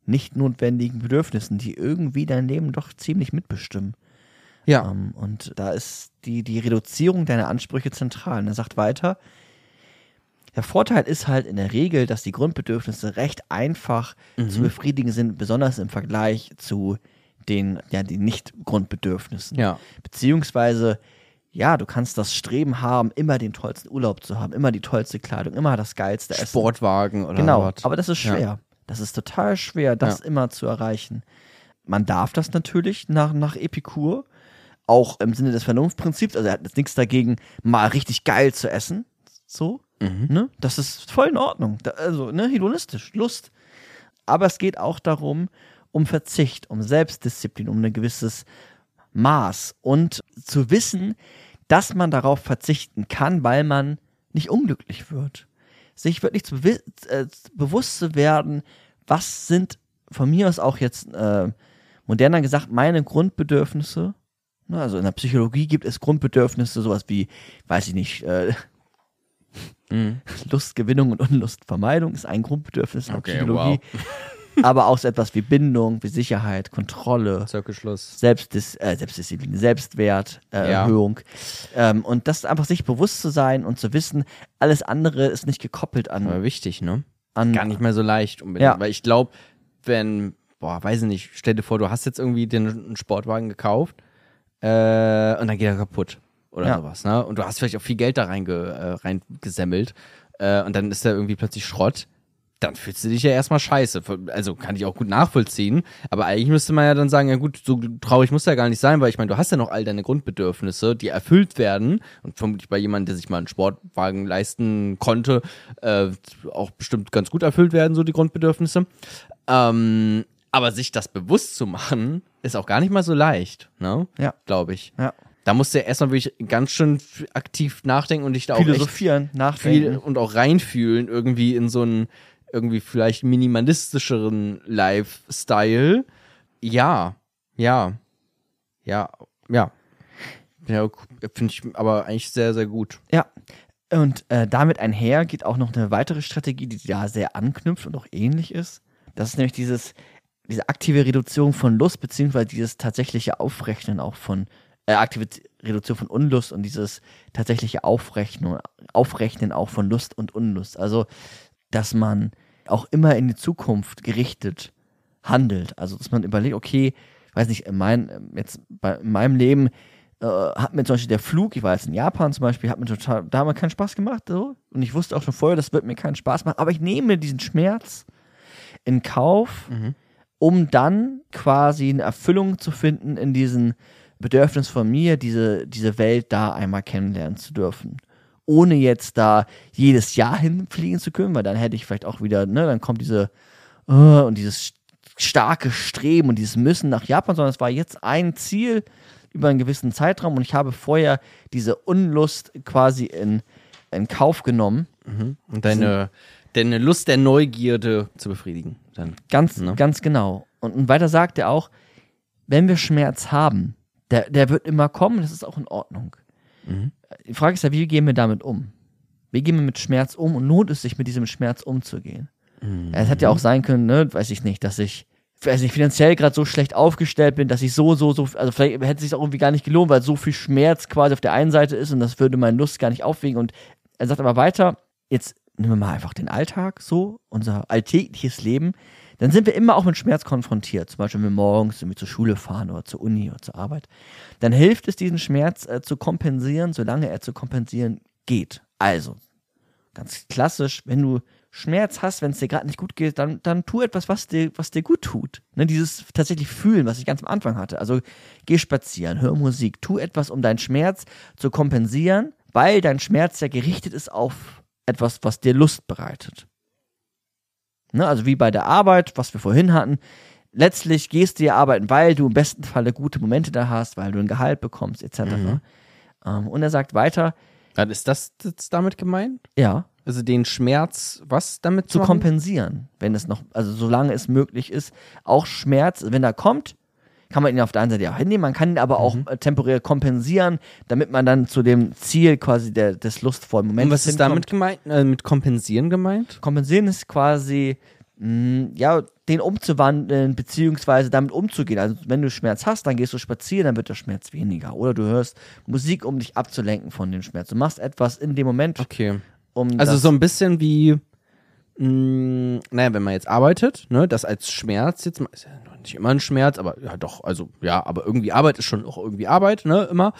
nicht notwendigen Bedürfnissen, die irgendwie dein Leben doch ziemlich mitbestimmen. Ja. Ähm, und da ist die, die Reduzierung deiner Ansprüche zentral. Und er sagt weiter, der Vorteil ist halt in der Regel, dass die Grundbedürfnisse recht einfach zu befriedigen sind, besonders im Vergleich zu den, ja, den Nicht-Grundbedürfnissen. Ja. Beziehungsweise, ja, du kannst das Streben haben, immer den tollsten Urlaub zu haben, immer die tollste Kleidung, immer das geilste Essen. Sportwagen oder Genau, was. aber das ist Ja. schwer. Das ist total schwer, das Ja. immer zu erreichen. Man darf das natürlich nach, nach Epikur, auch im Sinne des Vernunftprinzips. Also er hat jetzt nichts dagegen, mal richtig geil zu essen. So. Ne? Das ist voll in Ordnung. Da, also, ne, hedonistisch, Lust. Aber es geht auch darum, um Verzicht, um Selbstdisziplin, um ein gewisses Maß und zu wissen, dass man darauf verzichten kann, weil man nicht unglücklich wird. Sich wirklich zu bewi- äh, bewusst zu werden, was sind von mir aus auch jetzt äh, moderner gesagt meine Grundbedürfnisse. Ne, Also in der Psychologie gibt es Grundbedürfnisse, sowas wie, weiß ich nicht, äh, <laughs> Lustgewinnung und Unlustvermeidung ist ein Grundbedürfnis in der Okay, Psychologie. Aber auch so etwas wie Bindung, wie Sicherheit, Kontrolle, Zirkelschluss. Selbstdis äh, Selbstdisziplin, Selbstwert, äh, Ja. Erhöhung. Ähm, und das einfach sich bewusst zu sein und zu wissen, alles andere ist nicht gekoppelt an, Aber wichtig, ne? an Gar nicht mehr so leicht unbedingt. Ja. Weil ich glaube, wenn, boah, weiß ich nicht, stell dir vor, du hast jetzt irgendwie den Sportwagen gekauft äh, und dann geht er kaputt oder Ja. sowas, ne? Und du hast vielleicht auch viel Geld da reinge, äh, reingesemmelt äh, und dann ist der irgendwie plötzlich Schrott. Dann fühlst du dich ja erstmal scheiße. Also kann ich auch gut nachvollziehen. Aber eigentlich müsste man ja dann sagen, ja gut, so traurig muss ja gar nicht sein, weil ich meine, du hast ja noch all deine Grundbedürfnisse, die erfüllt werden. Und vermutlich bei jemandem, der sich mal einen Sportwagen leisten konnte, äh, auch bestimmt ganz gut erfüllt werden, so die Grundbedürfnisse. Ähm, aber sich das bewusst zu machen, ist auch gar nicht mal so leicht, ne? Ja. Glaube ich. ja. Da musst du ja erstmal wirklich ganz schön aktiv nachdenken und dich da auch philosophieren, nachdenken. und auch reinfühlen, irgendwie in so einen irgendwie vielleicht minimalistischeren Lifestyle. Ja, ja, ja, ja. Ja, finde ich aber eigentlich sehr, sehr gut. Ja. Und äh, damit einher geht auch noch eine weitere Strategie, die da sehr anknüpft und auch ähnlich ist. Das ist nämlich dieses, diese aktive Reduzierung von Lust, beziehungsweise dieses tatsächliche Aufrechnen auch von, äh, aktive Reduktion von Unlust und dieses tatsächliche Aufrechnen, Aufrechnen auch von Lust und Unlust. Also, dass man auch immer in die Zukunft gerichtet handelt. Also, dass man überlegt, okay, weiß nicht, in, mein, jetzt bei, in meinem Leben äh, hat mir zum Beispiel der Flug, ich war jetzt in Japan zum Beispiel, hat mir total, da hat mir keinen Spaß gemacht, so. Und ich wusste auch schon vorher, das wird mir keinen Spaß machen, aber ich nehme diesen Schmerz in Kauf, um dann quasi eine Erfüllung zu finden in diesem Bedürfnis von mir, diese, diese Welt da einmal kennenlernen zu dürfen. Ohne jetzt da jedes Jahr hinfliegen zu können, weil dann hätte ich vielleicht auch wieder, ne, dann kommt diese, äh, und dieses starke Streben und dieses Müssen nach Japan, sondern es war jetzt ein Ziel über einen gewissen Zeitraum und ich habe vorher diese Unlust quasi in, in Kauf genommen. Und deine, deine Lust der Neugierde zu befriedigen. Dann. Ganz, Ne? ganz genau. Und, weiter sagt er auch, wenn wir Schmerz haben, der, der wird immer kommen, das ist auch in Ordnung. Die Frage ist ja, wie gehen wir damit um? Wie gehen wir mit Schmerz um und lohnt es sich, mit diesem Schmerz umzugehen? Ja, Es hätte ja auch sein können, ne, weiß ich nicht, dass ich, weiß nicht, finanziell gerade so schlecht aufgestellt bin, dass ich so, so, so, also vielleicht hätte es sich auch irgendwie gar nicht gelohnt, weil so viel Schmerz quasi auf der einen Seite ist und das würde meine Lust gar nicht aufwiegen. Und er sagt aber weiter, jetzt nehmen wir mal einfach den Alltag so, unser alltägliches Leben, dann sind wir immer auch mit Schmerz konfrontiert. Zum Beispiel, wenn wir morgens irgendwie zur Schule fahren oder zur Uni oder zur Arbeit. Dann hilft es, diesen Schmerz äh, zu kompensieren, solange er zu kompensieren geht. Also, ganz klassisch, wenn du Schmerz hast, wenn es dir gerade nicht gut geht, dann, dann tu etwas, was dir, was dir gut tut. Ne, dieses tatsächlich Fühlen, was ich ganz am Anfang hatte. Also geh spazieren, hör Musik, tu etwas, um deinen Schmerz zu kompensieren, weil dein Schmerz ja gerichtet ist auf etwas, was dir Lust bereitet. Ne, also wie bei der Arbeit, was wir vorhin hatten. Letztlich gehst du dir arbeiten, weil du im besten Falle gute Momente da hast, weil du ein Gehalt bekommst, etc. Ähm, und er sagt weiter, Dann ist das jetzt damit gemeint? ja, Also den Schmerz, was damit zu machen? kompensieren, wenn es noch, also solange es möglich ist, auch Schmerz, wenn er kommt, kann man ihn auf der einen Seite ja auch hinnehmen, man kann ihn aber auch äh, temporär kompensieren, damit man dann zu dem Ziel quasi der, des lustvollen Moments Und was ist damit gemeint? Äh, mit kompensieren gemeint? Kompensieren ist quasi, mh, ja, den umzuwandeln, beziehungsweise damit umzugehen. Also, wenn du Schmerz hast, dann gehst du spazieren, dann wird der Schmerz weniger. Oder du hörst Musik, um dich abzulenken von dem Schmerz. Du machst etwas in dem Moment, Okay. um. Also so ein bisschen wie, mh, naja, wenn man jetzt arbeitet, ne, das als Schmerz jetzt mal, ist ja noch nicht immer ein Schmerz, aber ja doch, also ja, aber irgendwie Arbeit ist schon auch irgendwie Arbeit, ne, immer.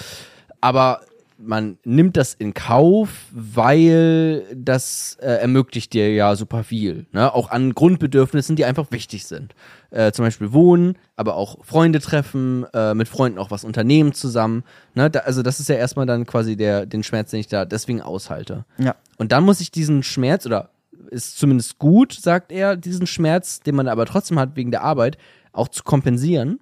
Aber man nimmt das in Kauf, weil das äh, ermöglicht dir ja super viel. Ne? Auch an Grundbedürfnissen, die einfach wichtig sind. Äh, zum Beispiel wohnen, aber auch Freunde treffen, äh, mit Freunden auch was unternehmen zusammen. Ne? Da, also das ist ja erstmal dann quasi der, den Schmerz, den ich da deswegen aushalte. Ja. Und dann muss ich diesen Schmerz, oder ist zumindest gut, sagt er, diesen Schmerz, den man aber trotzdem hat wegen der Arbeit, auch zu kompensieren.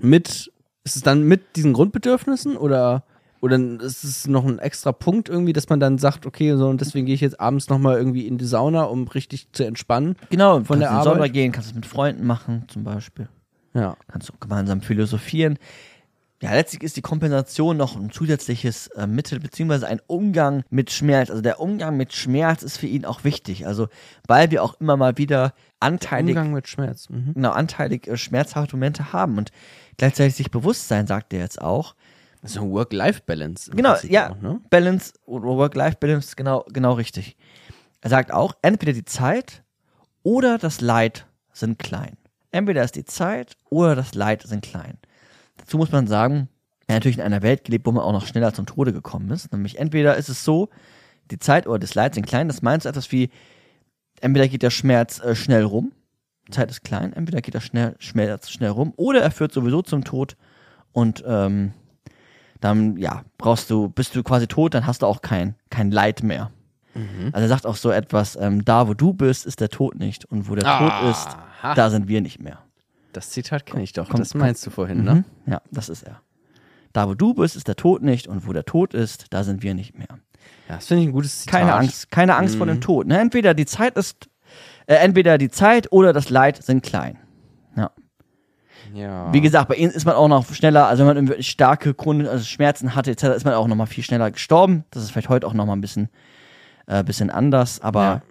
Mit, ist es dann mit diesen Grundbedürfnissen oder, oder ist es noch ein extra Punkt irgendwie, dass man dann sagt, okay, so und deswegen gehe ich jetzt abends nochmal irgendwie in die Sauna, um richtig zu entspannen? Genau, Von der die Sauna Arbeit? gehen, kannst es mit Freunden machen, zum Beispiel. Ja. Kannst du gemeinsam philosophieren. Ja, letztlich ist die Kompensation noch ein zusätzliches äh, Mittel, beziehungsweise ein Umgang mit Schmerz. Also der Umgang mit Schmerz ist für ihn auch wichtig. Also, weil wir auch immer mal wieder anteilig, Umgang mit Schmerz. Mhm. genau, anteilig äh, schmerzhafte Momente haben und gleichzeitig sich bewusst sein, sagt er jetzt auch. So ein Work-Life-Balance. Genau, Prinzip ja, auch, ne? Balance oder Work-Life-Balance, genau, genau richtig. Er sagt auch, entweder die Zeit oder das Leid sind klein. Entweder ist die Zeit oder das Leid sind klein. Dazu muss man sagen, er hat natürlich in einer Welt gelebt, wo man auch noch schneller zum Tode gekommen ist. Nämlich entweder ist es so, die Zeit oder das Leid sind klein. Das meinst du etwas wie, entweder geht der Schmerz äh, schnell rum, Zeit ist klein, entweder geht er schnell, schnell, schnell rum, oder er führt sowieso zum Tod und ähm, dann, ja, brauchst du, bist du quasi tot, dann hast du auch kein, kein Leid mehr. Also er sagt auch so etwas, ähm, da wo du bist, ist der Tod nicht und wo der Tod ist, Aha. da sind wir nicht mehr. Das Zitat kenne ich doch. Komm, das meinst du vorhin, Mhm. ne? Ja, das ist er. Da wo du bist, ist der Tod nicht und wo der Tod ist, da sind wir nicht mehr. Ja, das finde ich ein gutes Zitat. Keine Angst, keine Angst vor Mhm. dem Tod. Ne? Entweder die Zeit ist, äh, entweder die Zeit oder das Leid sind klein. Ja. Ja. Wie gesagt, bei ihnen ist man auch noch schneller, also wenn man starke Gründe, also Schmerzen hatte etc., ist man auch noch mal viel schneller gestorben. Das ist vielleicht heute auch noch mal ein bisschen, äh, bisschen anders, aber Ja.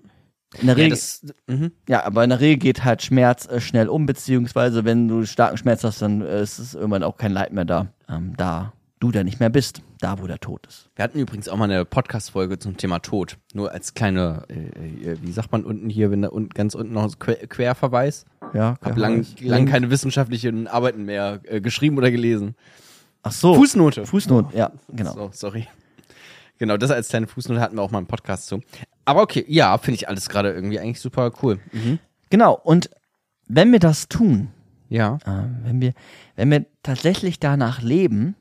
in der ja, Regel, das, mhm. ja, aber in der Regel geht halt Schmerz äh, schnell um, beziehungsweise wenn du starken Schmerz hast, dann äh, ist es irgendwann auch kein Leid mehr da, ähm, da du da nicht mehr bist, da wo der Tod ist. Wir hatten übrigens auch mal eine Podcast-Folge zum Thema Tod. Nur als kleine, äh, äh, wie sagt man unten hier, wenn da unten, ganz unten noch Querverweis. Ja, Hab lang, lang keine wissenschaftlichen Arbeiten mehr äh, geschrieben oder gelesen. Ach so. Fußnote. Fußnote, ja, genau. So, sorry. Genau, das als kleine Fußnote hatten wir auch mal im Podcast zu. Aber okay, ja, finde ich alles gerade irgendwie eigentlich super cool. Mhm. Genau, und wenn wir das tun, Ja. Ähm, wenn wir, wenn wir tatsächlich danach leben,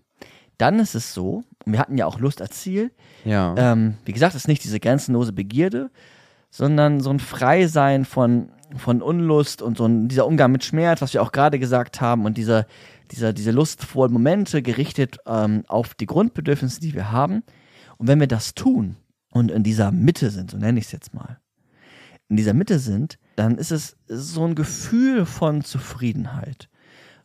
dann ist es so, und wir hatten ja auch Lust als Ziel, Ja. ähm, wie gesagt, es ist nicht diese grenzenlose Begierde, sondern so ein Freisein von, von Unlust und so ein, dieser Umgang mit Schmerz, was wir auch gerade gesagt haben, und dieser, dieser, diese lustvollen Momente gerichtet ähm, auf die Grundbedürfnisse, die wir haben. Und wenn wir das tun und in dieser Mitte sind, so nenne ich es jetzt mal, in dieser Mitte sind, dann ist es so ein Gefühl von Zufriedenheit.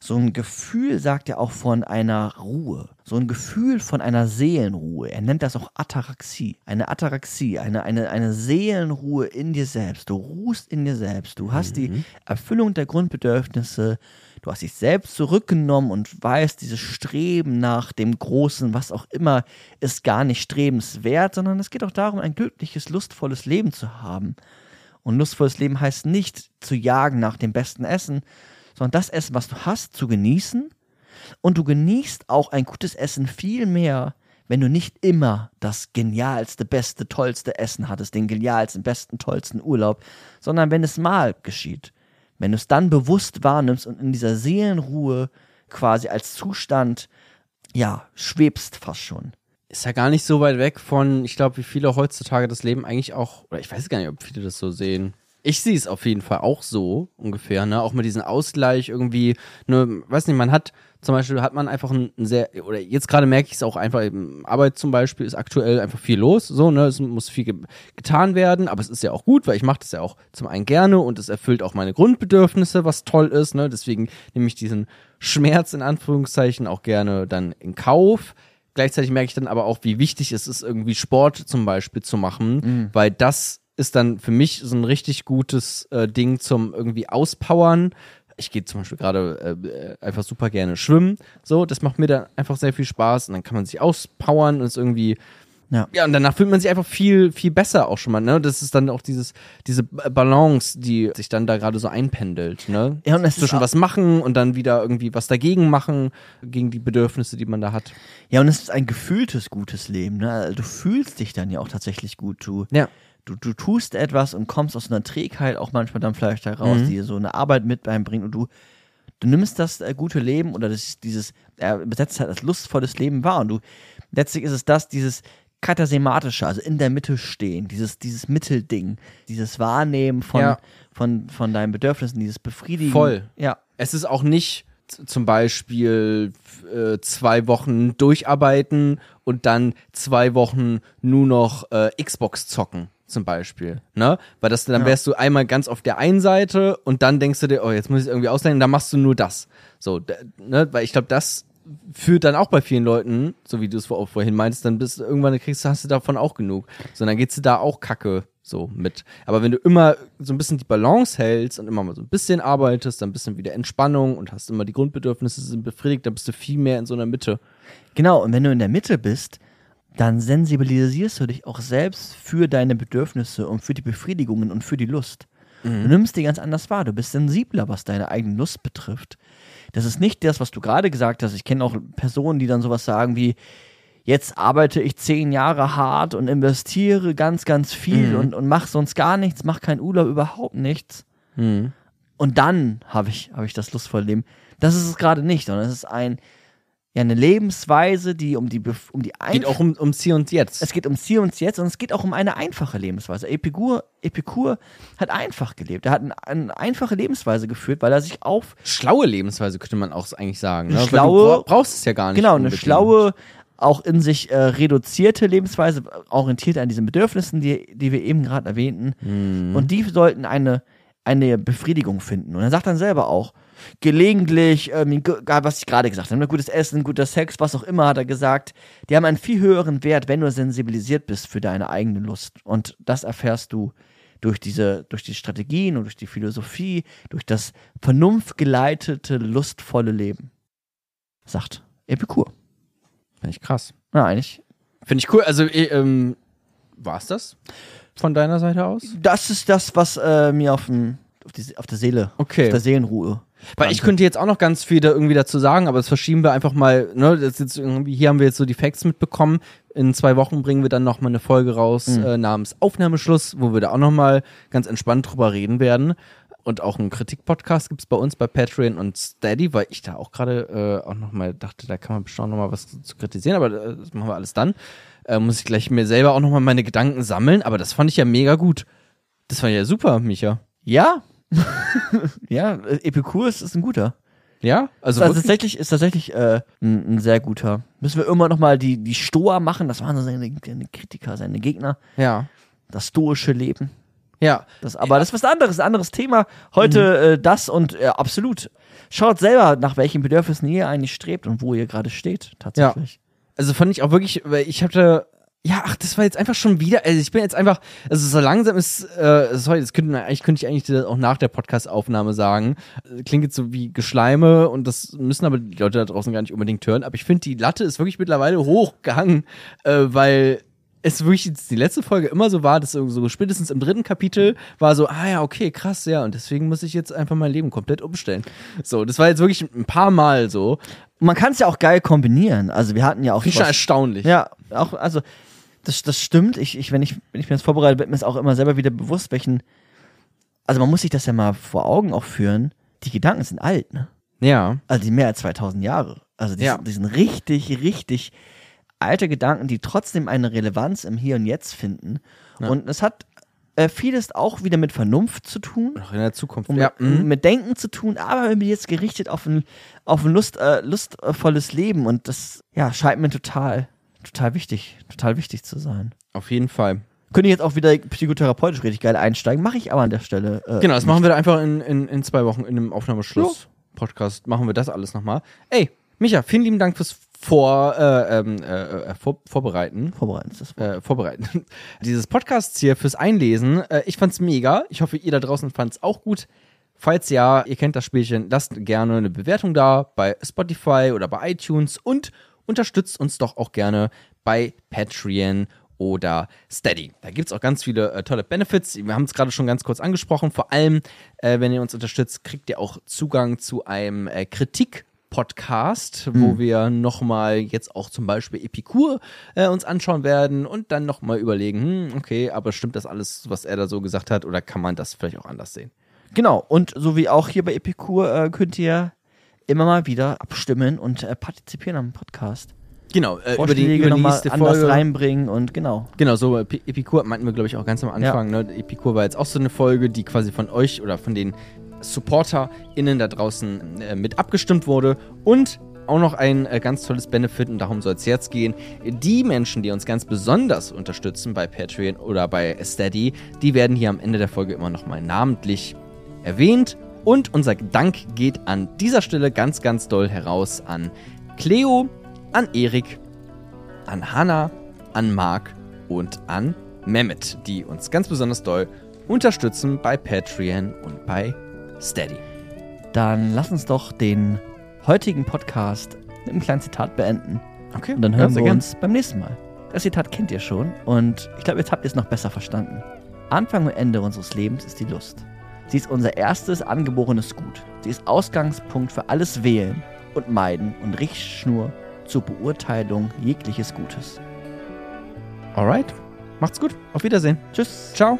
So ein Gefühl, sagt er auch, von einer Ruhe. So ein Gefühl von einer Seelenruhe. Er nennt das auch Ataraxie. Eine Ataraxie, eine, eine, eine Seelenruhe in dir selbst. Du ruhst in dir selbst. Du hast die Erfüllung der Grundbedürfnisse. Du hast dich selbst zurückgenommen und weißt, dieses Streben nach dem Großen, was auch immer, ist gar nicht strebenswert, sondern es geht auch darum, ein glückliches, lustvolles Leben zu haben. Und lustvolles Leben heißt nicht zu jagen nach dem besten Essen, sondern das Essen, was du hast, zu genießen. Und du genießt auch ein gutes Essen viel mehr, wenn du nicht immer das genialste, beste, tollste Essen hattest, den genialsten, besten, tollsten Urlaub, sondern wenn es mal geschieht. Wenn du es dann bewusst wahrnimmst und in dieser Seelenruhe quasi als Zustand, ja, schwebst fast schon. ist ja gar nicht so weit weg von, ich glaube, wie viele heutzutage das Leben eigentlich auch, oder ich weiß gar nicht, ob viele das so sehen. Ich sehe es auf jeden Fall auch so ungefähr, ne? Auch mit diesem Ausgleich irgendwie, ne, weiß nicht, man hat zum Beispiel hat man einfach ein, ein sehr, oder jetzt gerade merke ich es auch einfach, eben, Arbeit zum Beispiel ist aktuell einfach viel los, so, ne, es muss viel ge getan werden, aber es ist ja auch gut, weil ich mache das ja auch zum einen gerne und es erfüllt auch meine Grundbedürfnisse, was toll ist, ne, deswegen nehme ich diesen Schmerz in Anführungszeichen auch gerne dann in Kauf. Gleichzeitig merke ich dann aber auch, wie wichtig es ist, irgendwie Sport zum Beispiel zu machen, weil das ist dann für mich so ein richtig gutes äh, Ding zum irgendwie auspowern. Ich gehe zum Beispiel gerade äh, einfach super gerne schwimmen. So, das macht mir dann einfach sehr viel Spaß und dann kann man sich auspowern und ist irgendwie Ja. Ja, und danach fühlt man sich einfach viel, viel besser auch schon mal, ne? Das ist dann auch dieses, diese Balance, die sich dann da gerade so einpendelt, ne? Ja, und es ist Zwischen auch- was machen und dann wieder irgendwie was dagegen machen, gegen die Bedürfnisse, die man da hat. Ja, und es ist ein gefühltes gutes Leben. Ne? Also Du fühlst dich dann ja auch tatsächlich gut. Du, Ja. Du, du tust etwas und kommst aus einer Trägheit auch manchmal dann vielleicht heraus, Mhm. die dir so eine Arbeit mit einbringt und du, du nimmst das äh, gute Leben oder das, dieses, er besetzt halt als lustvolles Leben wahr und du, letztlich ist es das, dieses katasematische, also in der Mitte stehen, dieses, dieses Mittelding, dieses Wahrnehmen von, Ja. von, von deinen Bedürfnissen, dieses Befriedigen. Voll. Ja. Es ist auch nicht zum Beispiel äh, zwei Wochen durcharbeiten und dann zwei Wochen nur noch äh, Xbox zocken zum Beispiel, ne? Weil das dann wärst du einmal ganz auf der einen Seite und dann denkst du dir, oh, jetzt muss ich irgendwie ausdenken, dann machst du nur das. So, ne? Weil ich glaube, das führt dann auch bei vielen Leuten, so wie du es vor, vorhin meinst, dann bist du irgendwann kriegst, hast du davon auch genug. So, dann geht's dir da auch kacke so mit. Aber wenn du immer so ein bisschen die Balance hältst und immer mal so ein bisschen arbeitest, dann ein bisschen wieder Entspannung und hast immer die Grundbedürfnisse sind befriedigt, dann bist du viel mehr in so einer Mitte. Genau, und wenn du in der Mitte bist, dann sensibilisierst du dich auch selbst für deine Bedürfnisse und für die Befriedigungen und für die Lust. Du nimmst die ganz anders wahr. Du bist sensibler, was deine eigene Lust betrifft. Das ist nicht das, was du gerade gesagt hast. Ich kenne auch Personen, die dann sowas sagen wie, jetzt arbeite ich zehn Jahre hart und investiere ganz, ganz viel und, und mach sonst gar nichts, mach kein Urlaub, überhaupt nichts. Und dann habe ich, habe ich das lustvolle Leben. Das ist es gerade nicht, sondern es ist ein, ja, eine Lebensweise, die um die, um die Geht auch um, ums Hier und Jetzt. es geht ums Hier und Jetzt und es geht auch um eine einfache Lebensweise. Epikur, Epikur hat einfach gelebt. Er hat ein, eine einfache Lebensweise geführt, weil er sich auf Schlaue Lebensweise könnte man auch eigentlich sagen. Ne? Schlaue- du bra- brauchst es ja gar nicht. genau eine unbedingt. schlaue, auch in sich äh, reduzierte Lebensweise, orientiert an diesen Bedürfnissen, die, die wir eben gerade erwähnten. Mhm. Und die sollten eine, eine Befriedigung finden. Und er sagt dann selber auch, gelegentlich, ähm, was ich gerade gesagt habe, ne, gutes Essen, guter Sex, was auch immer, hat er gesagt, die haben einen viel höheren Wert, wenn du sensibilisiert bist für deine eigene Lust. Und das erfährst du durch diese, durch die Strategien und durch die Philosophie, durch das vernunftgeleitete, lustvolle Leben. Sagt Epikur. Finde ich krass. Na, eigentlich. Finde ich cool. Also, eh, ähm, war's das von deiner Seite aus? Das ist das, was äh, mir auf, dem, auf, die, auf der Seele, Okay. auf der Seelenruhe. Weil ich könnte jetzt auch noch ganz viel da irgendwie dazu sagen, aber das verschieben wir einfach mal, ne, das ist jetzt irgendwie, hier haben wir jetzt so die Facts mitbekommen. In zwei Wochen bringen wir dann noch mal eine Folge raus äh, namens Aufnahmeschluss, wo wir da auch noch mal ganz entspannt drüber reden werden. Und auch einen Kritik-Podcast gibt's bei uns bei Patreon und Steady, weil ich da auch gerade äh, auch noch mal dachte, da kann man bestimmt auch noch mal was zu, kritisieren, aber äh, das machen wir alles dann. Äh, muss ich gleich mir selber auch noch mal meine Gedanken sammeln, aber das fand ich ja mega gut. Das fand ich ja super, Micha. Ja. Ja, äh, Epikur ist, ein guter. Ja? Also, Also tatsächlich ist tatsächlich äh, ein, ein sehr guter. Müssen wir immer noch mal die, die Stoa machen. Das waren so seine, seine Kritiker, seine Gegner. ja. Das stoische Leben. Ja. Das, aber das ist was anderes, ein anderes Thema. Heute äh, das und äh, absolut. Schaut selber, nach welchen Bedürfnissen ihr eigentlich strebt und wo ihr gerade steht, tatsächlich. Also fand ich auch wirklich, weil ich hatte, ja, ach, das war jetzt einfach schon wieder, also ich bin jetzt einfach, also so langsam ist, äh, sorry, das könnte, eigentlich könnte ich eigentlich das auch nach der Podcast-Aufnahme sagen. Äh, Klingt jetzt so wie Geschleime und das müssen aber die Leute da draußen gar nicht unbedingt hören, aber ich finde, die Latte ist wirklich mittlerweile hochgegangen, äh, weil es wirklich jetzt die letzte Folge immer so war, dass so, so spätestens im dritten Kapitel war so, ah ja, okay, krass, ja, und deswegen muss ich jetzt einfach mein Leben komplett umstellen. So, das war jetzt wirklich ein paar Mal so. Man kann es ja auch geil kombinieren. Also wir hatten ja auch Finde schon erstaunlich. Ja, auch, also, das, das stimmt. Ich, ich, wenn ich, wenn ich mir das vorbereite, wird mir es auch immer selber wieder bewusst, welchen, also man muss sich das ja mal vor Augen auch führen. Die Gedanken sind alt, ne? Ja. Also die mehr als 2000 Jahre. Also die, Ja. sind, die sind richtig, richtig alte Gedanken, die trotzdem eine Relevanz im Hier und Jetzt finden. Und es hat äh, vieles auch wieder mit Vernunft zu tun. Noch in der Zukunft. um ja. mit, mhm. mit Denken zu tun, aber irgendwie jetzt gerichtet auf ein, auf ein Lust, äh, lustvolles Leben und das ja, scheint mir total, total wichtig, total wichtig zu sein. Auf jeden Fall. Könnte ich jetzt auch wieder psychotherapeutisch richtig geil einsteigen, mache ich aber an der Stelle. Äh, Genau, das machen wir da einfach in, in, in zwei Wochen in dem Aufnahmeschluss-Podcast. Machen wir das alles nochmal. Ey, Micha, vielen lieben Dank fürs Vor, äh, ähm, äh, äh, Vor Vorbereiten. vorbereiten. ist Das Äh, vorbereiten. <laughs> Dieses Podcasts hier fürs Einlesen. Äh, ich fand's mega. Ich hoffe, ihr da draußen fand's auch gut. Falls ja, ihr kennt das Spielchen, lasst gerne eine Bewertung da bei Spotify oder bei iTunes und unterstützt uns doch auch gerne bei Patreon oder Steady. Da gibt es auch ganz viele äh, tolle Benefits. Wir haben es gerade schon ganz kurz angesprochen. Vor allem, äh, wenn ihr uns unterstützt, kriegt ihr auch Zugang zu einem äh, Kritik- Podcast, Hm. wo wir nochmal jetzt auch zum Beispiel Epikur äh, uns anschauen werden und dann nochmal überlegen, hm, okay, aber stimmt das alles, was er da so gesagt hat, oder kann man das vielleicht auch anders sehen? Genau, und so wie auch hier bei Epikur äh, könnt ihr immer mal wieder abstimmen und äh, partizipieren am Podcast. Genau, äh, über die, über die nächste anders Folge. reinbringen und genau. Genau, so Epi- Epikur meinten wir, glaube ich, auch ganz am Anfang. Ne? Epikur war jetzt auch so eine Folge, die quasi von euch oder von den SupporterInnen da draußen äh, mit abgestimmt wurde. Und auch noch ein äh, ganz tolles Benefit, und darum soll es jetzt gehen. Die Menschen, die uns ganz besonders unterstützen bei Patreon oder bei Steady, die werden hier am Ende der Folge immer nochmal namentlich erwähnt. Und unser Dank geht an dieser Stelle ganz, ganz doll heraus an Cleo, an Erik, an Hannah, an Marc und an Mehmet, die uns ganz besonders doll unterstützen bei Patreon und bei Steady. Dann lass uns doch den heutigen Podcast mit einem kleinen Zitat beenden. Okay, Und dann hören wir gern. uns beim nächsten Mal. Das Zitat kennt ihr schon und ich glaube, jetzt habt ihr es noch besser verstanden. Anfang und Ende unseres Lebens ist die Lust. Sie ist unser erstes angeborenes Gut. Sie ist Ausgangspunkt für alles Wählen und Meiden und Richtschnur zur Beurteilung jegliches Gutes. Alright, macht's gut. Auf Wiedersehen. Tschüss. Ciao.